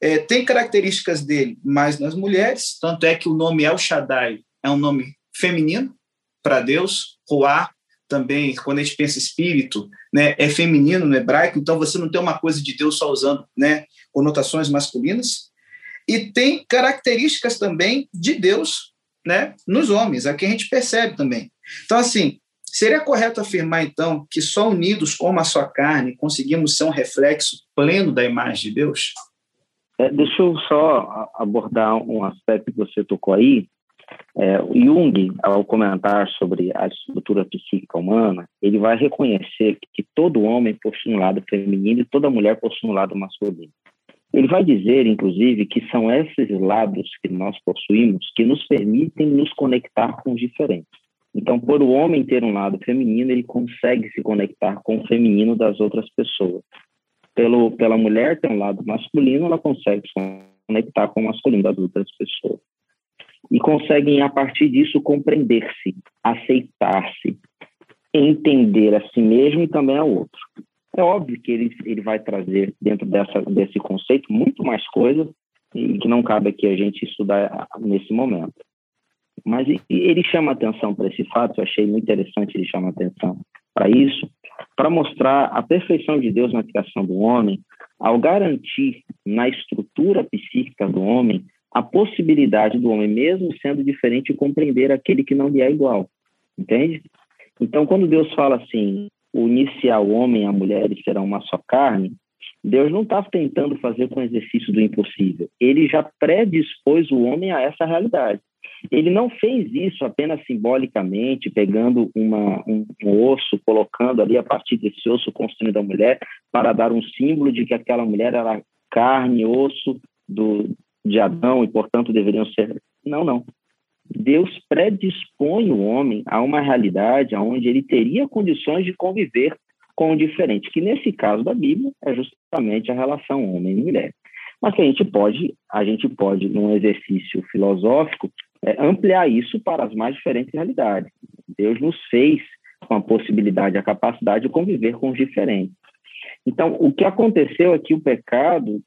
S2: É, tem características dele mais nas mulheres, tanto é que o nome El Shaddai é um nome feminino para Deus, Ruá também, quando a gente pensa espírito, né, é feminino no hebraico, então você não tem uma coisa de Deus só usando né, conotações masculinas. E tem características também de Deus né, nos homens, aqui a gente percebe também. Então, assim, seria correto afirmar, então, que só unidos como a sua carne conseguimos ser um reflexo pleno da imagem de Deus?
S3: É, deixa eu só abordar um aspecto que você tocou aí. É, Jung, ao comentar sobre a estrutura psíquica humana, ele vai reconhecer que todo homem possui um lado feminino e toda mulher possui um lado masculino. Ele vai dizer, inclusive, que são esses lados que nós possuímos que nos permitem nos conectar com os diferentes. Então, por o homem ter um lado feminino, ele consegue se conectar com o feminino das outras pessoas pelo, pela mulher ter um lado masculino, ela consegue se conectar com o masculino das outras pessoas. E conseguem, a partir disso, compreender-se, aceitar-se, entender a si mesmo e também ao outro. É óbvio que ele, ele vai trazer, dentro dessa, desse conceito, muito mais coisas e que não cabe aqui a gente estudar nesse momento. Mas ele chama atenção para esse fato, eu achei muito interessante ele chamar atenção para isso, para mostrar a perfeição de Deus na criação do homem, ao garantir na estrutura psíquica do homem a possibilidade do homem, mesmo sendo diferente, compreender aquele que não lhe é igual. Entende? Então, quando Deus fala assim, iniciar o homem e a mulher serão uma só carne, Deus não está tentando fazer com o exercício do impossível. Ele já predispôs o homem a essa realidade. Ele não fez isso apenas simbolicamente, pegando uma, um, um, osso, colocando ali a partir desse osso construindo a mulher, para dar um símbolo de que aquela mulher era carne, osso do, de Adão e, portanto, deveriam ser. Não, não. Deus predispõe o homem a uma realidade onde ele teria condições de conviver com o diferente, que nesse caso da Bíblia é justamente a relação homem e mulher. Mas que a gente pode, a gente pode, num exercício filosófico, é, ampliar isso para as mais diferentes realidades. Deus nos fez com a possibilidade, a capacidade de conviver com os diferentes. Então, o que aconteceu é que o pecado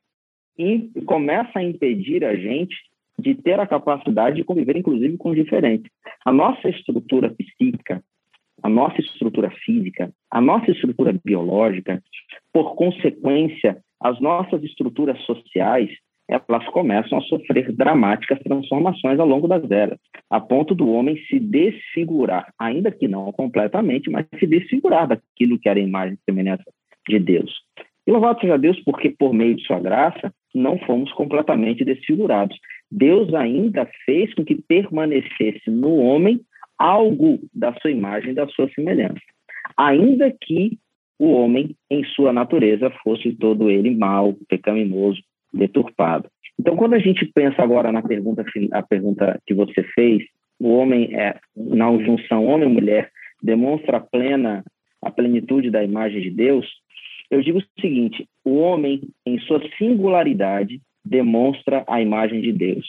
S3: começa a impedir a gente de ter a capacidade de conviver, inclusive, com os diferentes. A nossa estrutura psíquica, a nossa estrutura física, a nossa estrutura biológica, por consequência, as nossas estruturas sociais, elas começam a sofrer dramáticas transformações ao longo das eras, a ponto do homem se desfigurar, ainda que não completamente, mas se desfigurar daquilo que era a imagem e semelhança de Deus. E louvado seja Deus, porque por meio de sua graça, não fomos completamente desfigurados. Deus ainda fez com que permanecesse no homem algo da sua imagem, da sua semelhança. Ainda que o homem, em sua natureza, fosse todo ele mau, pecaminoso, deturpado. Então, quando a gente pensa agora na pergunta, a pergunta que você fez, o homem é na junção homem-mulher demonstra a plena a plenitude da imagem de Deus. Eu digo o seguinte: o homem, em sua singularidade, demonstra a imagem de Deus.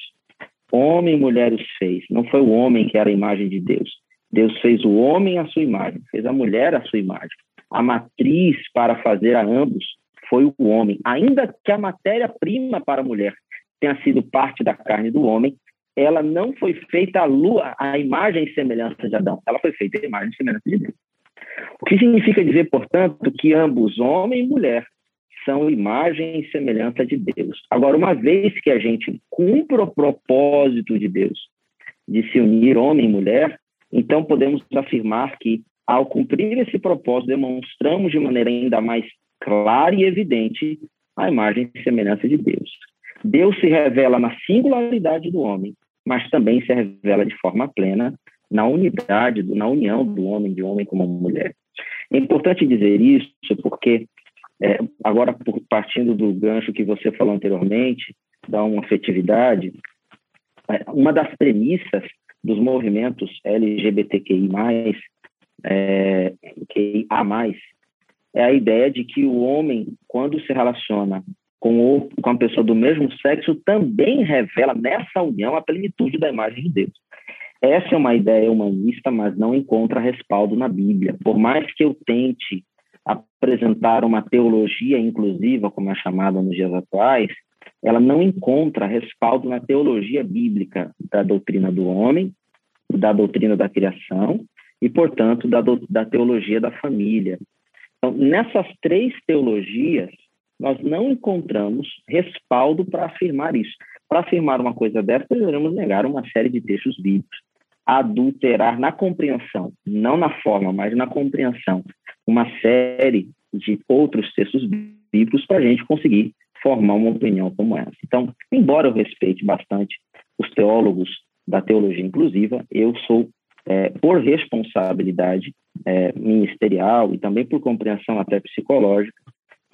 S3: Homem e mulher os fez. Não foi o homem que era a imagem de Deus. Deus fez o homem à sua imagem, fez a mulher à sua imagem. A matriz para fazer a ambos foi o homem. Ainda que a matéria-prima para a mulher tenha sido parte da carne do homem, ela não foi feita à lua, à imagem e semelhança de Adão. Ela foi feita à imagem e semelhança de Deus. O que significa dizer, portanto, que ambos, homem e mulher, são imagem e semelhança de Deus. Agora, uma vez que a gente cumpre o propósito de Deus de se unir homem e mulher, então podemos afirmar que, ao cumprir esse propósito, demonstramos de maneira ainda mais clara e evidente a imagem e semelhança de Deus. Deus se revela na singularidade do homem, mas também se revela de forma plena na unidade, na união do homem, de homem como mulher. É importante dizer isso porque, é, agora partindo do gancho que você falou anteriormente, da uma afetividade, é, uma das premissas dos movimentos LGBTQI+, é, QIA+, é a ideia de que o homem, quando se relaciona com, o, com a pessoa do mesmo sexo, também revela nessa união a plenitude da imagem de Deus. Essa é uma ideia humanista, mas não encontra respaldo na Bíblia. Por mais que eu tente apresentar uma teologia inclusiva, como é chamada nos dias atuais, ela não encontra respaldo na teologia bíblica da doutrina do homem, da doutrina da criação e, portanto, da, do, da teologia da família. Então, nessas três teologias, nós não encontramos respaldo para afirmar isso. Para afirmar uma coisa dessa, deveremos negar uma série de textos bíblicos. Adulterar na compreensão, não na forma, mas na compreensão, uma série de outros textos bíblicos para a gente conseguir formar uma opinião como essa. Então, embora eu respeite bastante os teólogos da teologia inclusiva, eu sou, é, por responsabilidade é, ministerial e também por compreensão até psicológica,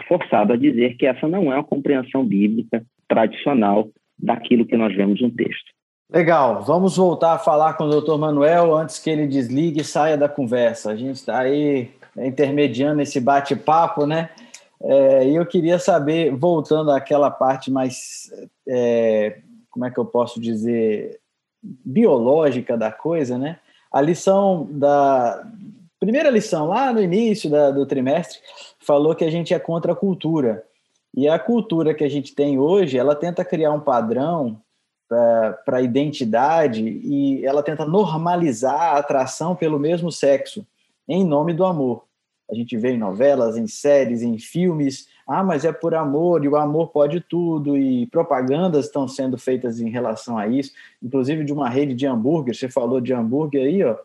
S3: forçado a dizer que essa não é a compreensão bíblica tradicional daquilo que nós vemos no texto.
S1: Legal, vamos voltar a falar com o doutor Manuel antes que ele desligue e saia da conversa. A gente está aí intermediando esse bate-papo, né? É, e eu queria saber, voltando àquela parte mais, é, como é que eu posso dizer, biológica da coisa, né? A lição da primeira lição lá no início da, do trimestre falou que a gente é contra a cultura. E a cultura que a gente tem hoje, ela tenta criar um padrão para a identidade e ela tenta normalizar a atração pelo mesmo sexo em nome do amor. A gente vê em novelas, em séries, em filmes, ah, mas é por amor e o amor pode tudo e propagandas estão sendo feitas em relação a isso, inclusive de uma rede de hambúrguer, você falou de hambúrguer aí, ó,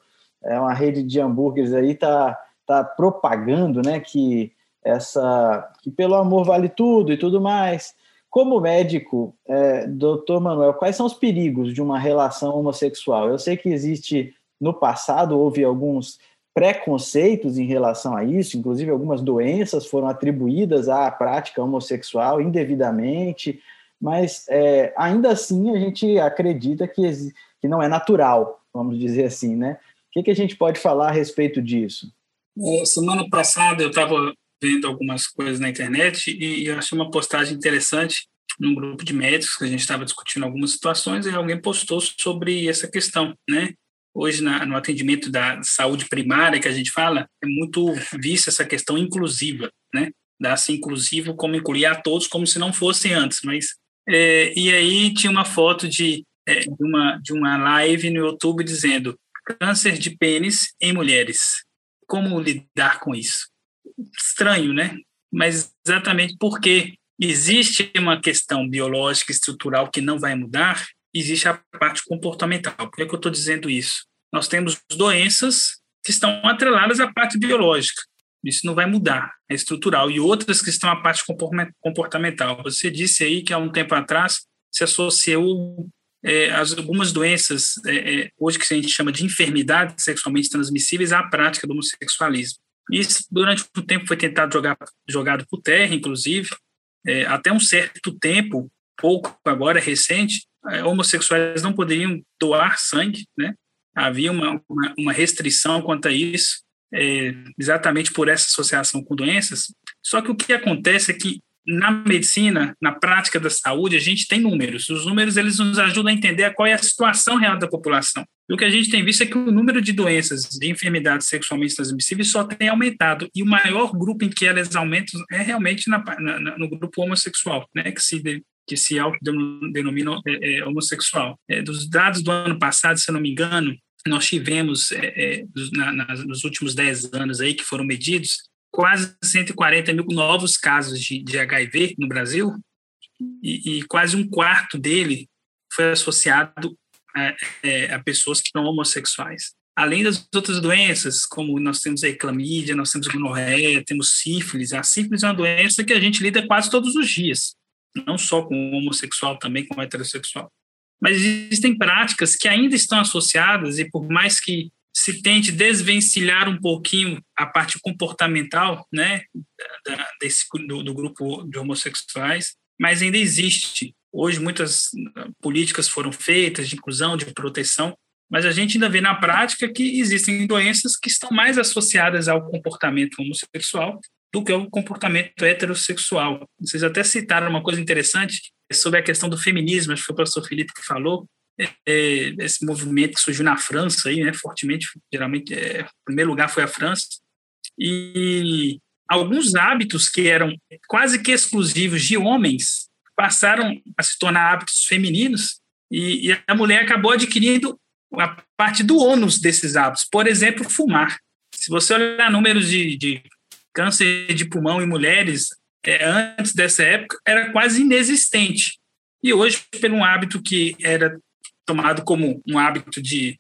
S1: é uma rede de hambúrgueres aí tá tá propagando, né, que essa que pelo amor vale tudo e tudo mais. Como médico, é, doutor Manuel, quais são os perigos de uma relação homossexual? Eu sei que existe no passado houve alguns preconceitos em relação a isso, inclusive algumas doenças foram atribuídas à prática homossexual indevidamente, mas é, ainda assim a gente acredita que, que não é natural, vamos dizer assim, né? Que, que a gente pode falar a respeito disso?
S4: Semana passada eu estava vendo algumas coisas na internet e, eu achei uma postagem interessante num grupo de médicos que a gente estava discutindo algumas situações e alguém postou sobre essa questão, né? Hoje, na, no atendimento da saúde primária que a gente fala, é muito vista essa questão inclusiva, né? Dá-se inclusivo como incluir a todos como se não fossem antes, mas... É, e aí tinha uma foto de, é, de, uma, de uma live no YouTube dizendo câncer de pênis em mulheres. Como lidar com isso? estranho, né? Mas exatamente porque existe uma questão biológica estrutural que não vai mudar, existe a parte comportamental. Por que, que eu estou dizendo isso? Nós temos doenças que estão atreladas à parte biológica. Isso não vai mudar, é estrutural. E outras que estão à parte comportamental. Você disse aí que há um tempo atrás se associou é, as, algumas doenças, é, é, hoje que a gente chama de enfermidades sexualmente transmissíveis, à prática do homossexualismo. Isso, durante um tempo, foi tentado jogar jogado por terra, inclusive. É, até um certo tempo, pouco agora, recente, é, homossexuais não poderiam doar sangue, né? Havia uma, uma, uma restrição quanto a isso, exatamente por essa associação com doenças. Só que o que acontece é que na medicina, na prática da saúde, a gente tem números. Os números eles nos ajudam a entender qual é a situação real da população. E o que a gente tem visto é que o número de doenças, de enfermidades sexualmente transmissíveis só tem aumentado. E o maior grupo em que elas aumentam é realmente na, na, no grupo homossexual, né, que se, de, que se autodenomina é, é, homossexual. É, dos dados do ano passado, se eu não me engano, nós tivemos, é, é, na, nos últimos 10 anos aí que foram medidos, quase 140 mil novos casos de, de HIV no Brasil e, e, quase um quarto dele foi associado a, é, a pessoas que são homossexuais. Além das outras doenças, como nós temos a clamídia, nós temos gonorreia, temos sífilis. A sífilis é uma doença que a gente lida quase todos os dias, não só com o homossexual, também com o heterossexual. Mas existem práticas que ainda estão associadas e por mais que se tente desvencilhar um pouquinho a parte comportamental, né, desse do, do grupo de homossexuais, mas ainda existe. Hoje muitas políticas foram feitas de inclusão, de proteção, mas a gente ainda vê na prática que existem doenças que estão mais associadas ao comportamento homossexual do que ao comportamento heterossexual. Vocês até citaram uma coisa interessante sobre a questão do feminismo, acho que foi o professor Felipe que falou, é, esse movimento que surgiu na França, aí, né, fortemente, geralmente, é, em primeiro lugar foi a França, e alguns hábitos que eram quase que exclusivos de homens passaram a se tornar hábitos femininos, e, e a mulher acabou adquirindo a parte do ônus desses hábitos. Por exemplo, fumar. Se você olhar números de, de câncer de pulmão em mulheres, é, antes dessa época, era quase inexistente. E hoje, pelo hábito que era tomado como um hábito de,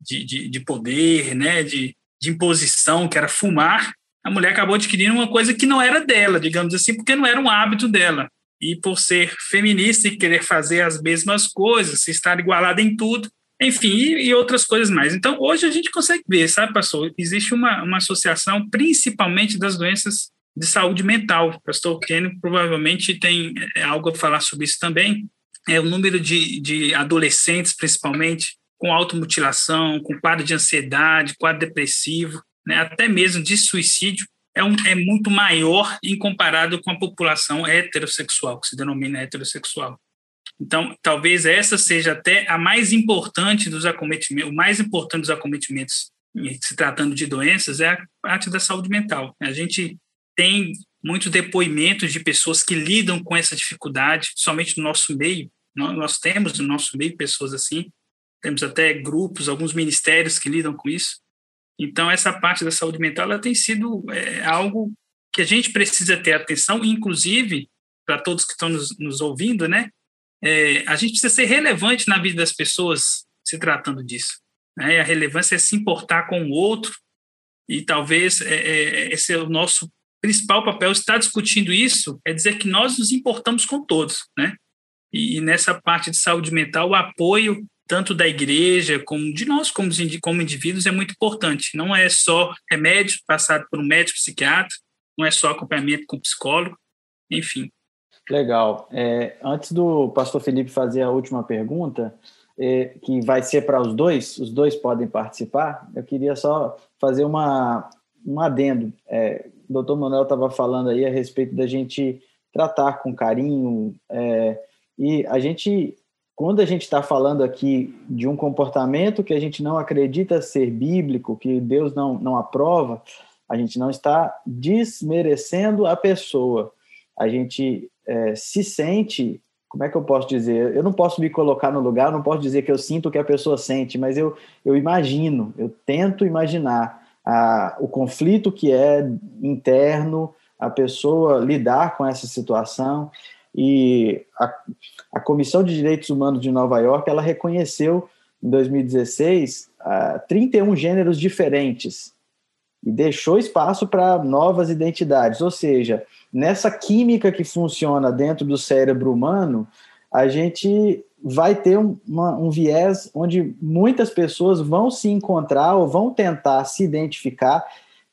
S4: de, de, de poder, né, de, de imposição, que era fumar, a mulher acabou adquirindo uma coisa que não era dela, digamos assim, porque não era um hábito dela. E por ser feminista e querer fazer as mesmas coisas, estar igualada em tudo, enfim, e, outras coisas mais. Então, hoje a gente consegue ver, sabe, pastor? Existe uma, uma associação, principalmente das doenças de saúde mental. Pastor Kenny provavelmente tem é, algo a falar sobre isso também. É o número de, de adolescentes, principalmente, com automutilação, com quadro de ansiedade, quadro depressivo, né, até mesmo de suicídio, é, um, é muito maior em comparado com a população heterossexual, que se denomina heterossexual. Então, talvez essa seja até a mais importante dos acometimentos, o mais importante dos acometimentos, se tratando de doenças, é a parte da saúde mental. A gente tem muitos depoimentos de pessoas que lidam com essa dificuldade, somente no nosso meio. Nós temos no nosso meio pessoas assim, temos até grupos, alguns ministérios que lidam com isso. Então, essa parte da saúde mental ela tem sido é, algo que a gente precisa ter atenção, inclusive, para todos que estão nos, nos ouvindo, né? É, a gente precisa ser relevante na vida das pessoas se tratando disso. Né? A relevância é se importar com o outro, e talvez é, é, esse é o nosso principal papel. Estar discutindo isso é dizer que nós nos importamos com todos. Né? E, e nessa parte de saúde mental, o apoio tanto da igreja como de nós como, como indivíduos é muito importante. Não é só remédio passado por um médico psiquiatra, não é só acompanhamento com psicólogo, enfim.
S1: Legal. É, antes do pastor Felipe fazer a última pergunta, é, que vai ser para os dois, os dois podem participar, eu queria só fazer uma, um adendo. É, o doutor Manuel estava falando aí a respeito da gente tratar com carinho, é, e a gente, quando a gente está falando aqui de um comportamento que a gente não acredita ser bíblico, que Deus não, não aprova, a gente não está desmerecendo a pessoa. A gente é, se sente, como é que eu posso dizer? Eu não posso me colocar no lugar, não posso dizer que eu sinto o que a pessoa sente, mas eu, eu imagino, eu tento imaginar a, o conflito que é interno, a pessoa lidar com essa situação. E a, a Comissão de Direitos Humanos de Nova York, ela reconheceu em 2016 uh, 31 gêneros diferentes e deixou espaço para novas identidades, ou seja, nessa química que funciona dentro do cérebro humano, a gente vai ter um, uma, um viés onde muitas pessoas vão se encontrar ou vão tentar se identificar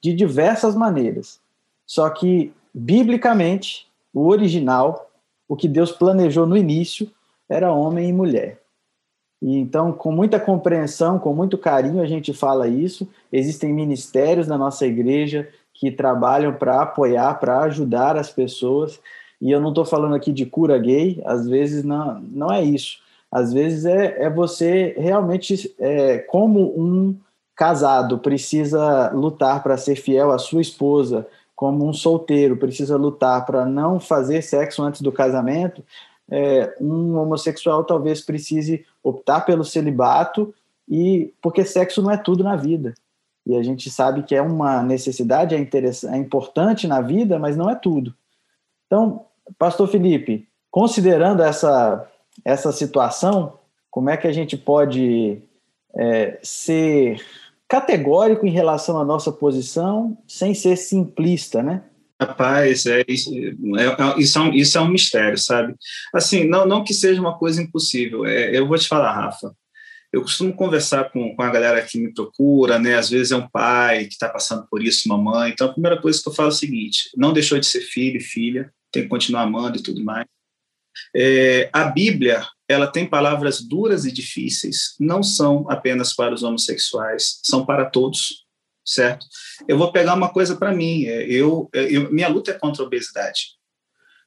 S1: de diversas maneiras. Só que, biblicamente, o original, o que Deus planejou no início, era homem e mulher. E então, com muita compreensão, com muito carinho, a gente fala isso. Existem ministérios na nossa igreja que trabalham para apoiar, para ajudar as pessoas. E eu não estou falando aqui de cura gay, às vezes não, não é isso. Às vezes é, é você realmente, é, como um casado precisa lutar para ser fiel à sua esposa, como um solteiro precisa lutar para não fazer sexo antes do casamento, é, um homossexual talvez precise optar pelo celibato e porque sexo não é tudo na vida. e a gente sabe que é uma necessidade, é, é importante na vida, mas não é tudo. Então, Pastor Felipe, considerando essa, essa situação, como é que a gente pode é, ser categórico em relação à nossa posição sem ser simplista, né?
S2: Rapaz, é, isso, é, é, isso, é um, isso é um mistério, sabe? Assim, não, não que seja uma coisa impossível. É, eu vou te falar, Rafa. Eu costumo conversar com, com a galera que me procura, né? Às vezes é um pai que está passando por isso, uma mãe. Então, a primeira coisa que eu falo é o seguinte: não deixou de ser filho e filha, tem que continuar amando e tudo mais. É, a Bíblia, ela tem palavras duras e difíceis, não são apenas para os homossexuais, são para todos certo? Eu vou pegar uma coisa para mim. É, eu, é, eu, minha luta é contra a obesidade.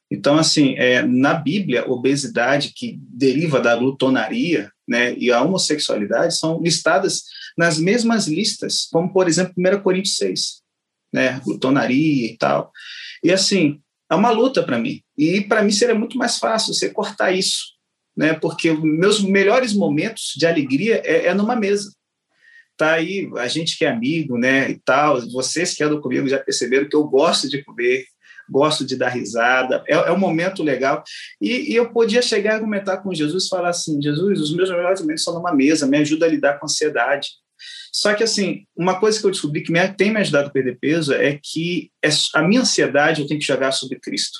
S2: Então, assim, é, na Bíblia, obesidade que deriva da glutonaria, né, e a homossexualidade são listadas nas mesmas listas, como por exemplo 1 Coríntios 6, né, glutonaria e tal. E assim, é uma luta para mim. E para mim seria muito mais fácil você cortar isso, né, porque meus melhores momentos de alegria é, é numa mesa tá aí, a gente que é amigo, né, e tal, vocês que andam comigo já perceberam que eu gosto de comer, gosto de dar risada, é, é um momento legal. E, e, eu podia chegar a argumentar com Jesus falar assim: Jesus, os meus melhores momentos são numa mesa, me ajuda a lidar com a ansiedade. Só que, assim, uma coisa que eu descobri que tem me ajudado a perder peso é que é, a minha ansiedade eu tenho que jogar sobre Cristo.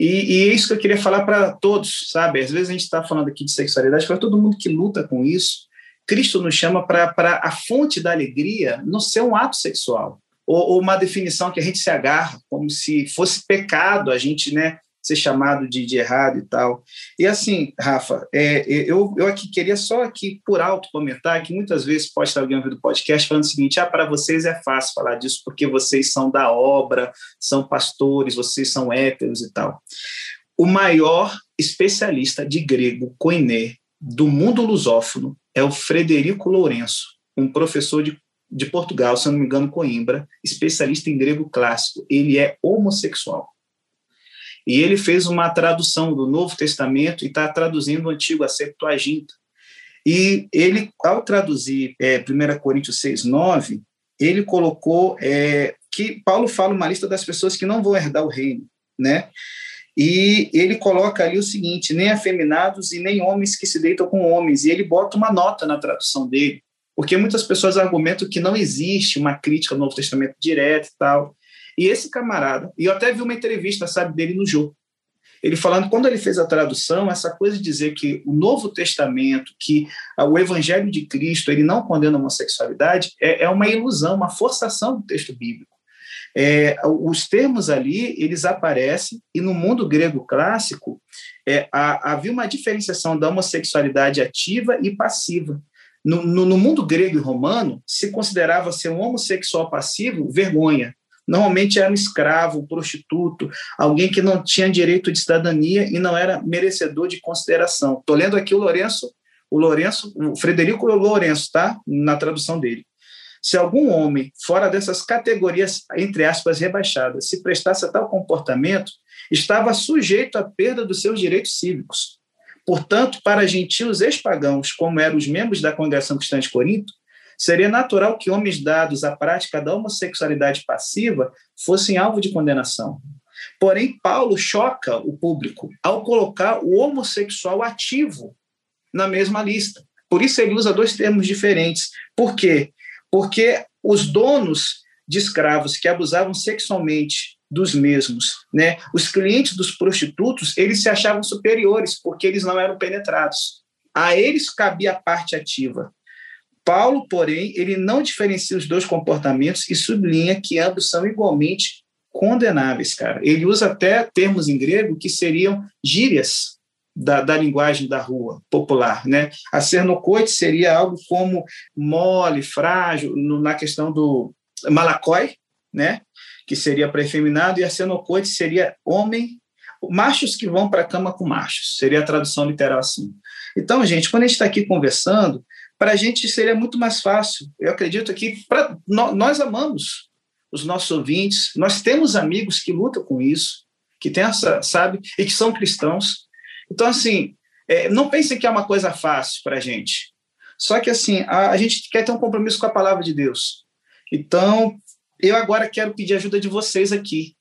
S2: E, e é isso que eu queria falar para todos, sabe? Às vezes a gente está falando aqui de sexualidade, para todo mundo que luta com isso, Cristo nos chama para a fonte da alegria não ser um ato sexual, ou, ou, uma definição que a gente se agarra, como se fosse pecado a gente né, ser chamado de, de errado e tal. E assim, Rafa, é, eu, eu aqui queria só aqui por alto comentar que muitas vezes pode estar alguém ouvindo o podcast falando o seguinte, ah, para vocês é fácil falar disso porque vocês são da obra, são pastores, vocês são héteros e tal. O maior especialista de grego, koiné, do mundo lusófono, é o Frederico Lourenço, um professor de, de Portugal, se não me engano, Coimbra, especialista em grego clássico. Ele é homossexual. E ele fez uma tradução do Novo Testamento e está traduzindo o Antigo, a Septuaginta. E ele, ao traduzir é, 1 Coríntios 6, 9, ele colocou é, que Paulo fala uma lista das pessoas que não vão herdar o reino, né? E ele coloca ali o seguinte: nem afeminados e nem homens que se deitam com homens. E ele bota uma nota na tradução dele, porque muitas pessoas argumentam que não existe uma crítica ao Novo Testamento direta e tal. E esse camarada, e eu até vi uma entrevista, sabe, dele no jogo. Ele falando, quando ele fez a tradução, essa coisa de dizer que o Novo Testamento, que o Evangelho de Cristo, ele não condena a homossexualidade, é, é uma ilusão, uma forçação do texto bíblico. É, os termos ali, eles aparecem, e no mundo grego clássico, é, havia uma diferenciação da homossexualidade ativa e passiva. No, no, no mundo grego e romano, se considerava ser um homossexual passivo vergonha. Normalmente era um escravo, um prostituto, alguém que não tinha direito de cidadania e não era merecedor de consideração. Estou lendo aqui o Lourenço, o Lourenço, o Frederico Lourenço, tá? Na tradução dele. Se algum homem, fora dessas categorias, entre aspas, rebaixadas, se prestasse a tal comportamento, estava sujeito à perda dos seus direitos cívicos. Portanto, para gentios ex-pagãos, como eram os membros da congregação cristã de Corinto, seria natural que homens dados à prática da homossexualidade passiva fossem alvo de condenação. Porém, Paulo choca o público ao colocar o homossexual ativo na mesma lista. Por isso ele usa dois termos diferentes. Por quê? porque os donos de escravos que abusavam sexualmente dos mesmos, né, os clientes dos prostitutos, eles se achavam superiores porque eles não eram penetrados. A eles cabia a parte ativa. Paulo, porém, ele não diferencia os dois comportamentos e sublinha que ambos são igualmente condenáveis, cara. Ele usa até termos em grego que seriam gírias da, da, linguagem da rua popular. Né? A cernocoite seria algo como mole, frágil, no, na questão do malacói, né? que seria para efeminado, e a cernocoite seria homem, machos que vão para a cama com machos, seria a tradução literal assim. Então, gente, quando a gente está aqui conversando, para a gente seria muito mais fácil. Eu acredito que pra, nós amamos os nossos ouvintes, nós temos amigos que lutam com isso, que tem essa, sabe, e que são cristãos. Então, assim, é, não pensem que é uma coisa fácil para a gente. Só que assim, a, a gente quer ter um compromisso com a palavra de Deus. Então, eu agora quero pedir ajuda de vocês aqui,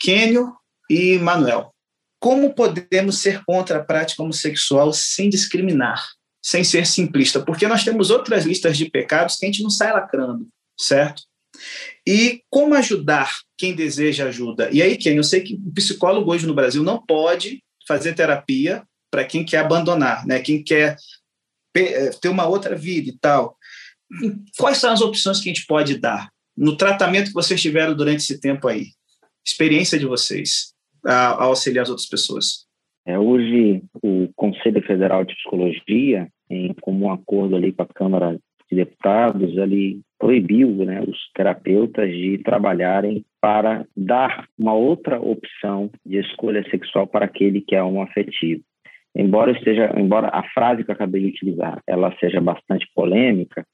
S2: Kênio e Manuel. Como podemos ser contra a prática homossexual sem discriminar, sem ser simplista? Porque nós temos outras listas de pecados que a gente não sai lacrando, certo? E como ajudar quem deseja ajuda? E aí, Ken, eu sei que o psicólogo hoje no Brasil não pode fazer terapia para quem quer abandonar, né? Quem quer eh, ter uma outra vida e tal. Quais são as opções que a gente pode dar no tratamento que vocês tiveram durante esse tempo aí? Experiência de vocês a, auxiliar as outras pessoas.
S3: É, hoje, o Conselho Federal de Psicologia, em comum acordo ali com a Câmara de Deputados, ele proibiu né, os terapeutas de trabalharem para dar uma outra opção de escolha sexual para aquele que é homoafetivo. Embora esteja, embora a frase que eu acabei de utilizar, ela seja bastante polêmica,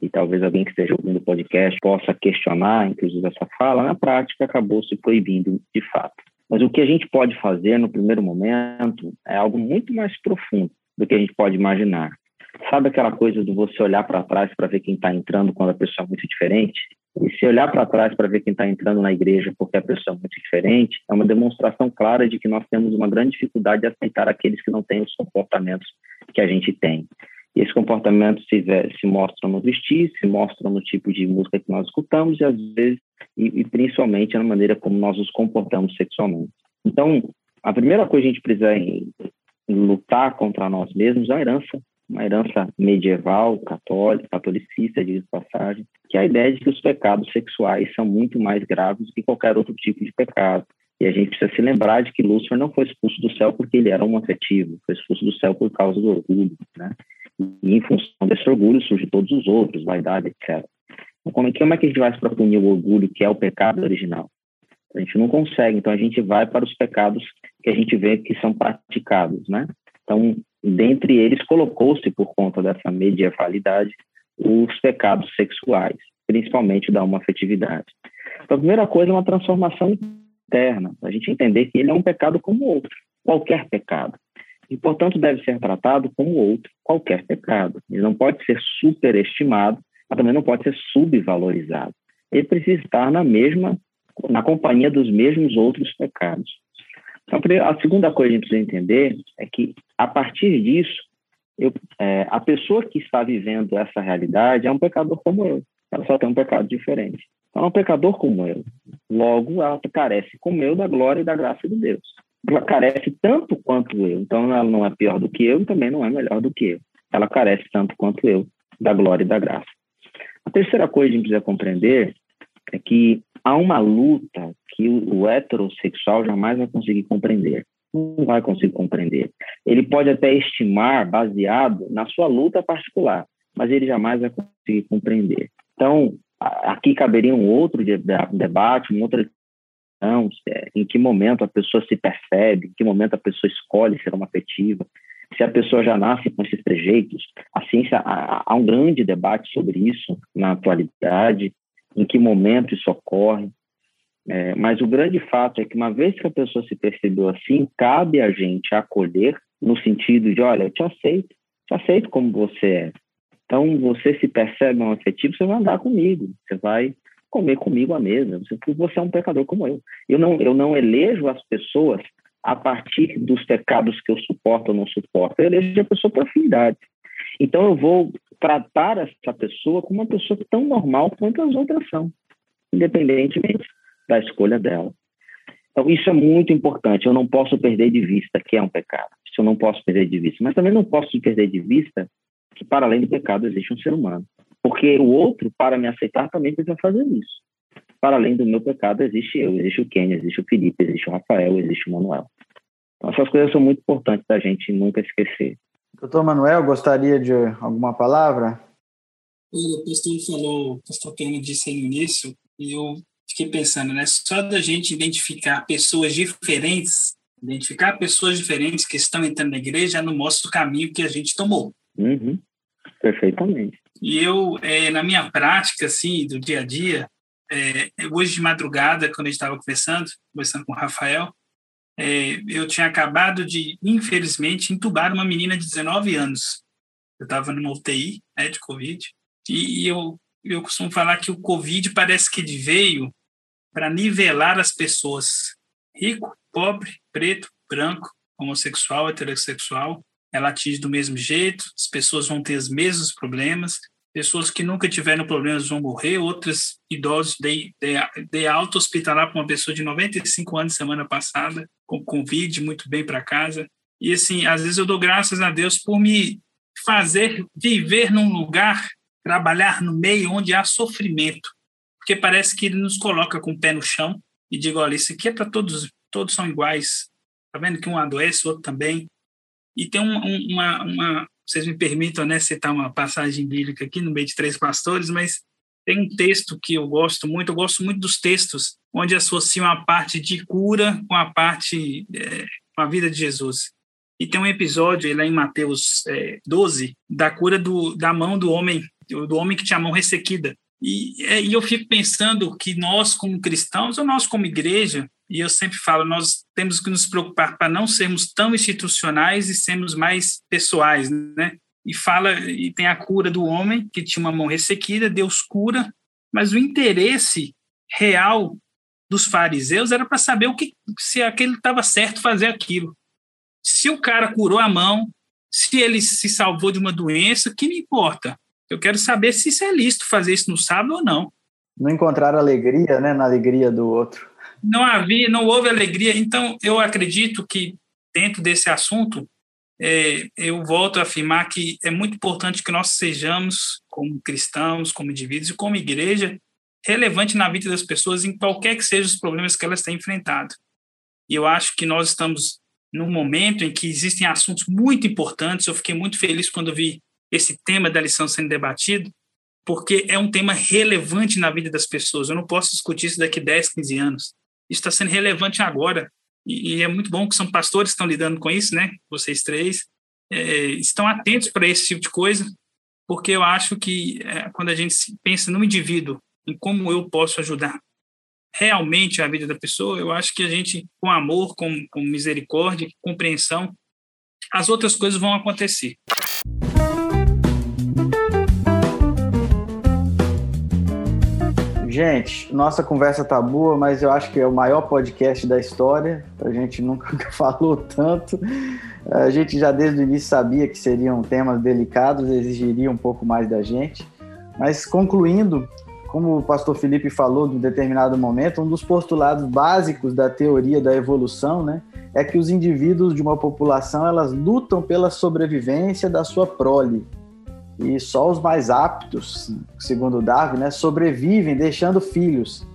S3: e talvez alguém que esteja ouvindo o podcast possa questionar, inclusive, essa fala, na prática acabou se proibindo de fato. Mas o que a gente pode fazer no primeiro momento é algo muito mais profundo do que a gente pode imaginar. Sabe aquela coisa de você olhar para trás para ver quem está entrando quando a pessoa é muito diferente? E se olhar para trás para ver quem está entrando na igreja porque a pessoa é muito diferente, é uma demonstração clara de que nós temos uma grande dificuldade de aceitar aqueles que não têm os comportamentos que a gente tem. E esses comportamentos se, se mostram no vestir, se mostram no tipo de música que nós escutamos e, às vezes, e, e principalmente na maneira como nós nos comportamos sexualmente. Então, a primeira coisa que a gente precisa em, em lutar contra nós mesmos é a herança uma herança medieval, católica, catolicista, de passagem, que é a ideia de que os pecados sexuais são muito mais graves do que qualquer outro tipo de pecado. E a gente precisa se lembrar de que Lúcifer não foi expulso do céu porque ele era homoafetivo, foi expulso do céu por causa do orgulho, né? E em função desse orgulho surgem todos os outros, vaidade, etc. Então, como é, como é que a gente vai para punir o orgulho, que é o pecado original? A gente não consegue, então a gente vai para os pecados que a gente vê que são praticados, né? Então, dentre eles, colocou-se, por conta dessa medievalidade, os pecados sexuais, principalmente da homoafetividade. Então, a primeira coisa é uma transformação interna, a gente entender que ele é um pecado como outro, qualquer pecado. E, portanto, deve ser tratado como outro, qualquer pecado. Ele não pode ser superestimado, mas também não pode ser subvalorizado. Ele precisa estar na mesma, na companhia dos mesmos outros pecados. Então, a segunda coisa que a gente precisa entender é que, a partir disso, eu, é, a pessoa que está vivendo essa realidade é um pecador como eu. Ela só tem um pecado diferente. Então, é um pecador como eu. Logo, ela carece como eu da glória e da graça de Deus. Carece tanto quanto eu. Então, ela não é pior do que eu e também não é melhor do que eu. Ela carece tanto quanto eu da glória e da graça. A terceira coisa que a gente precisa compreender é que há uma luta que o, heterossexual jamais vai conseguir compreender. Não vai conseguir compreender. Ele pode até estimar baseado na sua luta particular, mas ele jamais vai conseguir compreender. Então, aqui caberia um outro debate, uma outra discussão, é, em que momento a pessoa se percebe, em que momento a pessoa escolhe ser uma afetiva, se a pessoa já nasce com esses trejeitos. A ciência, há um grande debate sobre isso na atualidade, em que momento isso ocorre. É, mas o grande fato é que, uma vez que a pessoa se percebeu assim, cabe a gente acolher no sentido de: olha, eu te aceito, te aceito como você é. Então, você se percebe um afetivo, você vai andar comigo, você vai comer comigo à mesa, você, é um pecador como eu. Eu não, eu não elejo as pessoas a partir dos pecados que eu suporto ou não suporto, eu elejo a pessoa por afinidade. Então, eu vou tratar essa pessoa como uma pessoa tão normal quanto as outras são, independentemente da escolha dela. Então, isso é muito importante. Eu não posso perder de vista que é um pecado. Isso eu não posso perder de vista. Mas também não posso perder de vista que, para além do pecado, existe um ser humano. Porque o outro, para me aceitar, também precisa fazer isso. Para além do meu pecado, existe eu, existe o Kenny, existe o Felipe, existe o Rafael, existe o Manuel. Então, essas coisas são muito importantes da gente nunca esquecer.
S1: Doutor Manuel, gostaria de alguma palavra?
S4: O pastor falou, o pastor Kenny disse aí no início, e eu fiquei pensando, né? Só da gente identificar pessoas diferentes, identificar pessoas diferentes que estão entrando na igreja, não mostra o caminho que a gente tomou.
S3: Uhum. Perfeitamente.
S4: E eu, é, na minha prática, assim, do dia a dia, é, hoje de madrugada, quando a gente estava conversando, conversando com o Rafael, é, eu tinha acabado de, infelizmente, entubar uma menina de 19 anos. Eu estava numa UTI né, de Covid. E, e eu, eu costumo falar que o Covid parece que ele veio para nivelar as pessoas. Rico, pobre, preto, branco, homossexual, heterossexual. Ela atinge do mesmo jeito, as pessoas vão ter os mesmos problemas, pessoas que nunca tiveram problemas vão morrer, outras idosos de, de, de alta hospitalar para uma pessoa de 95 anos semana passada, com Covid, muito bem para casa. E assim, às vezes eu dou graças a Deus por me fazer viver num lugar, trabalhar no meio onde há sofrimento, porque parece que ele nos coloca com o pé no chão e diga, olha, isso aqui é para todos, todos são iguais. Tá vendo que um adoece, o outro também. E tem um, uma, uma, vocês me permitam né, citar uma passagem bíblica aqui no meio de três pastores, mas tem um texto que eu gosto muito, eu gosto muito dos textos onde associam a parte de cura com a parte, é, com a vida de Jesus. E tem um episódio lá em Mateus é, 12 da cura do, da mão do homem, do homem que tinha a mão ressequida. E, é, e eu fico pensando que nós, como cristãos, ou nós, como igreja, e eu sempre falo, nós temos que nos preocupar para não sermos tão institucionais e sermos mais pessoais, né? E fala, e tem a cura do homem, que tinha uma mão ressequida, Deus cura, mas o interesse real dos fariseus era para saber o que se aquele estava certo fazer aquilo. Se o cara curou a mão, se ele se salvou de uma doença, que me importa? Eu quero saber se isso é lícito fazer isso no sábado ou não.
S1: Não encontrar alegria, né, na alegria do outro
S4: não havia, não houve alegria. Então, eu acredito que dentro desse assunto, é, eu volto a afirmar que é muito importante que nós sejamos, como cristãos, como indivíduos e como igreja, relevante na vida das pessoas em qualquer que sejam os problemas que elas têm enfrentado. E eu acho que nós estamos num momento em que existem assuntos muito importantes. Eu fiquei muito feliz quando vi esse tema da lição sendo debatido, porque é um tema relevante na vida das pessoas. Eu não posso discutir isso daqui 10, 15 anos está sendo relevante agora. E, e, é muito bom que são pastores que estão lidando com isso, né? Vocês três é, estão atentos para esse tipo de coisa, porque eu acho que é, quando a gente pensa no indivíduo, em como eu posso ajudar realmente a vida da pessoa, eu acho que a gente, com amor, com, com misericórdia, compreensão, as outras coisas vão acontecer.
S1: Gente, nossa conversa tá boa, mas eu acho que é o maior podcast da história. A gente nunca falou tanto. A gente já desde o início sabia que seriam temas delicados, exigiriam um pouco mais da gente. Mas concluindo, como o pastor Felipe falou em determinado momento, um dos postulados básicos da teoria da evolução, né, é que os indivíduos de uma população elas lutam pela sobrevivência da sua prole e só os mais aptos, segundo Darwin, né, sobrevivem deixando filhos.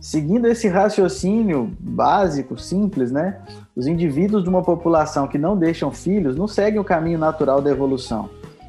S1: Seguindo esse raciocínio básico, simples, né, os indivíduos de uma população que não deixam filhos não seguem o caminho natural da evolução.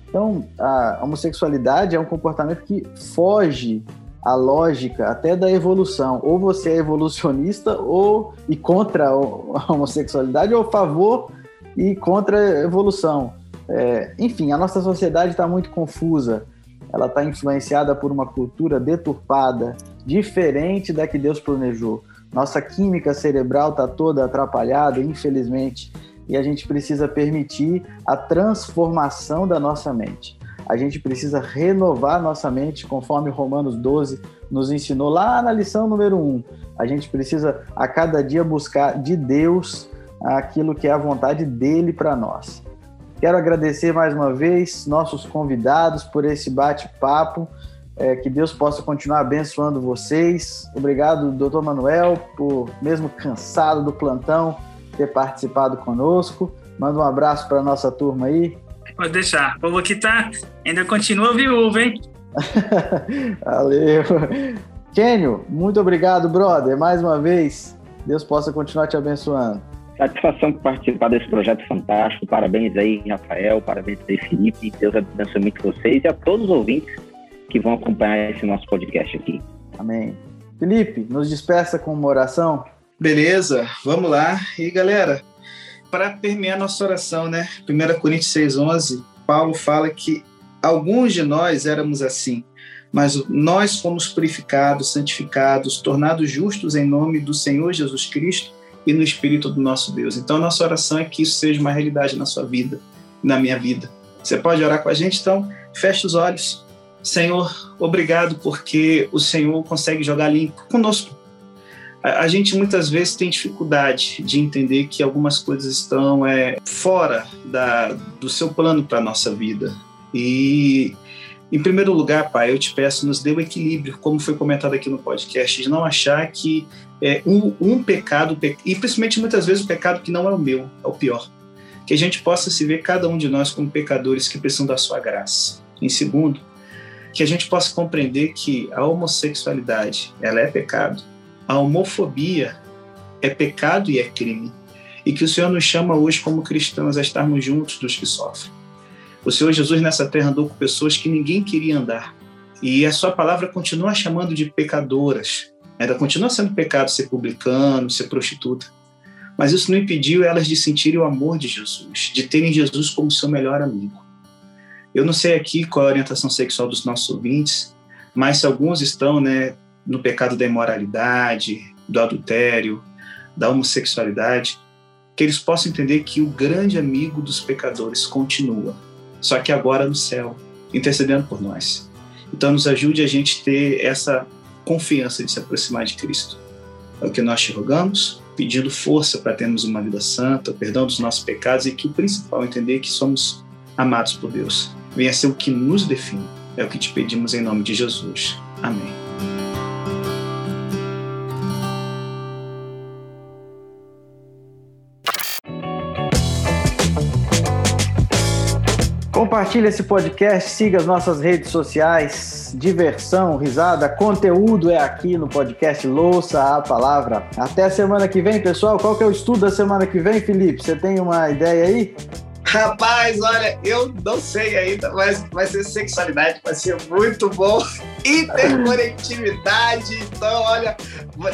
S1: Então, a homossexualidade é um comportamento que foge à lógica até da evolução. Ou você é evolucionista ou e contra a homossexualidade, ou a favor e contra a evolução. É, enfim, a nossa sociedade está muito confusa. Ela está influenciada por uma cultura deturpada, diferente da que Deus planejou. Nossa química cerebral está toda atrapalhada, infelizmente, e a gente precisa permitir a transformação da nossa mente. A gente precisa renovar nossa mente, conforme Romanos 12 nos ensinou lá na lição número 1. A gente precisa a cada dia buscar de Deus aquilo que é a vontade dele para nós. Quero agradecer mais uma vez nossos convidados por esse bate-papo. É, que Deus possa continuar abençoando vocês. Obrigado, doutor Manuel, por, mesmo cansado do plantão, ter participado conosco. Manda um abraço para a nossa turma aí.
S4: Pode deixar. O povo aqui tá, ainda continua viúvo, hein?
S1: Valeu. Kênio, muito obrigado, brother, mais uma vez. Deus possa continuar te abençoando.
S3: Satisfação por participar desse projeto fantástico. Parabéns aí, Rafael. Parabéns aí, Felipe. Deus abençoe muito vocês e a todos os ouvintes que vão acompanhar esse nosso podcast aqui.
S1: Amém. Felipe, nos despeça com uma oração.
S2: Beleza, vamos lá. E galera, para permear nossa oração, né? 1 Coríntios 6,11, Paulo fala que alguns de nós éramos assim, mas nós fomos purificados, santificados, tornados justos em nome do Senhor Jesus Cristo e no Espírito do nosso Deus. Então, nossa oração é que isso seja uma realidade na sua vida, na minha vida. Você pode orar com a gente? Então, feche os olhos. Senhor, obrigado porque o Senhor consegue jogar limpo conosco. A, a gente muitas vezes tem dificuldade de entender que algumas coisas estão é, fora da, do seu plano para a nossa vida. E, em primeiro lugar, Pai, eu te peço, nos dê o equilíbrio, como foi comentado aqui no podcast, de não achar que é, um, um pecado, e principalmente muitas vezes o pecado que não é o meu, é o pior. Que a gente possa se ver cada um de nós como pecadores que precisam da sua graça. Em segundo, que a gente possa compreender que a homossexualidade ela é pecado, a homofobia é pecado e é crime, e que o Senhor nos chama hoje como cristãos a estarmos juntos dos que sofrem. O Senhor Jesus nessa terra andou com pessoas que ninguém queria andar, e a sua palavra continua chamando de pecadoras. Ainda continua sendo pecado ser publicano, ser prostituta. Mas isso não impediu elas de sentirem o amor de Jesus, de terem Jesus como seu melhor amigo. Eu não sei aqui qual é a orientação sexual dos nossos ouvintes, mas se alguns estão né, no pecado da imoralidade, do adultério, da homossexualidade, que eles possam entender que o grande amigo dos pecadores continua, só que agora no céu, intercedendo por nós. Então, nos ajude a gente ter essa confiança de se aproximar de Cristo. É o que nós te rogamos, pedindo força para termos uma vida santa, perdão dos nossos pecados e que o principal é entender que somos amados por Deus venha ser o que nos define. É o que te pedimos em nome de Jesus. Amém.
S1: Compartilhe esse podcast, siga as nossas redes sociais. Diversão, risada, conteúdo é aqui no podcast Louça a Palavra. Até a semana que vem, pessoal. Qual que é o estudo da semana que vem, Felipe? Você tem uma ideia aí?
S2: Rapaz, olha, eu não sei ainda, mas vai ser sexualidade, vai ser muito bom. Interconectividade, então, olha,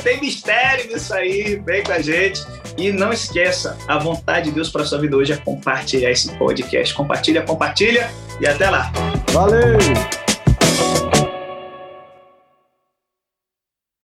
S2: tem mistério nisso aí, vem com a gente. E não esqueça, a vontade de Deus para sua vida hoje é compartilhar esse podcast. Compartilha, compartilha e até lá.
S1: Valeu!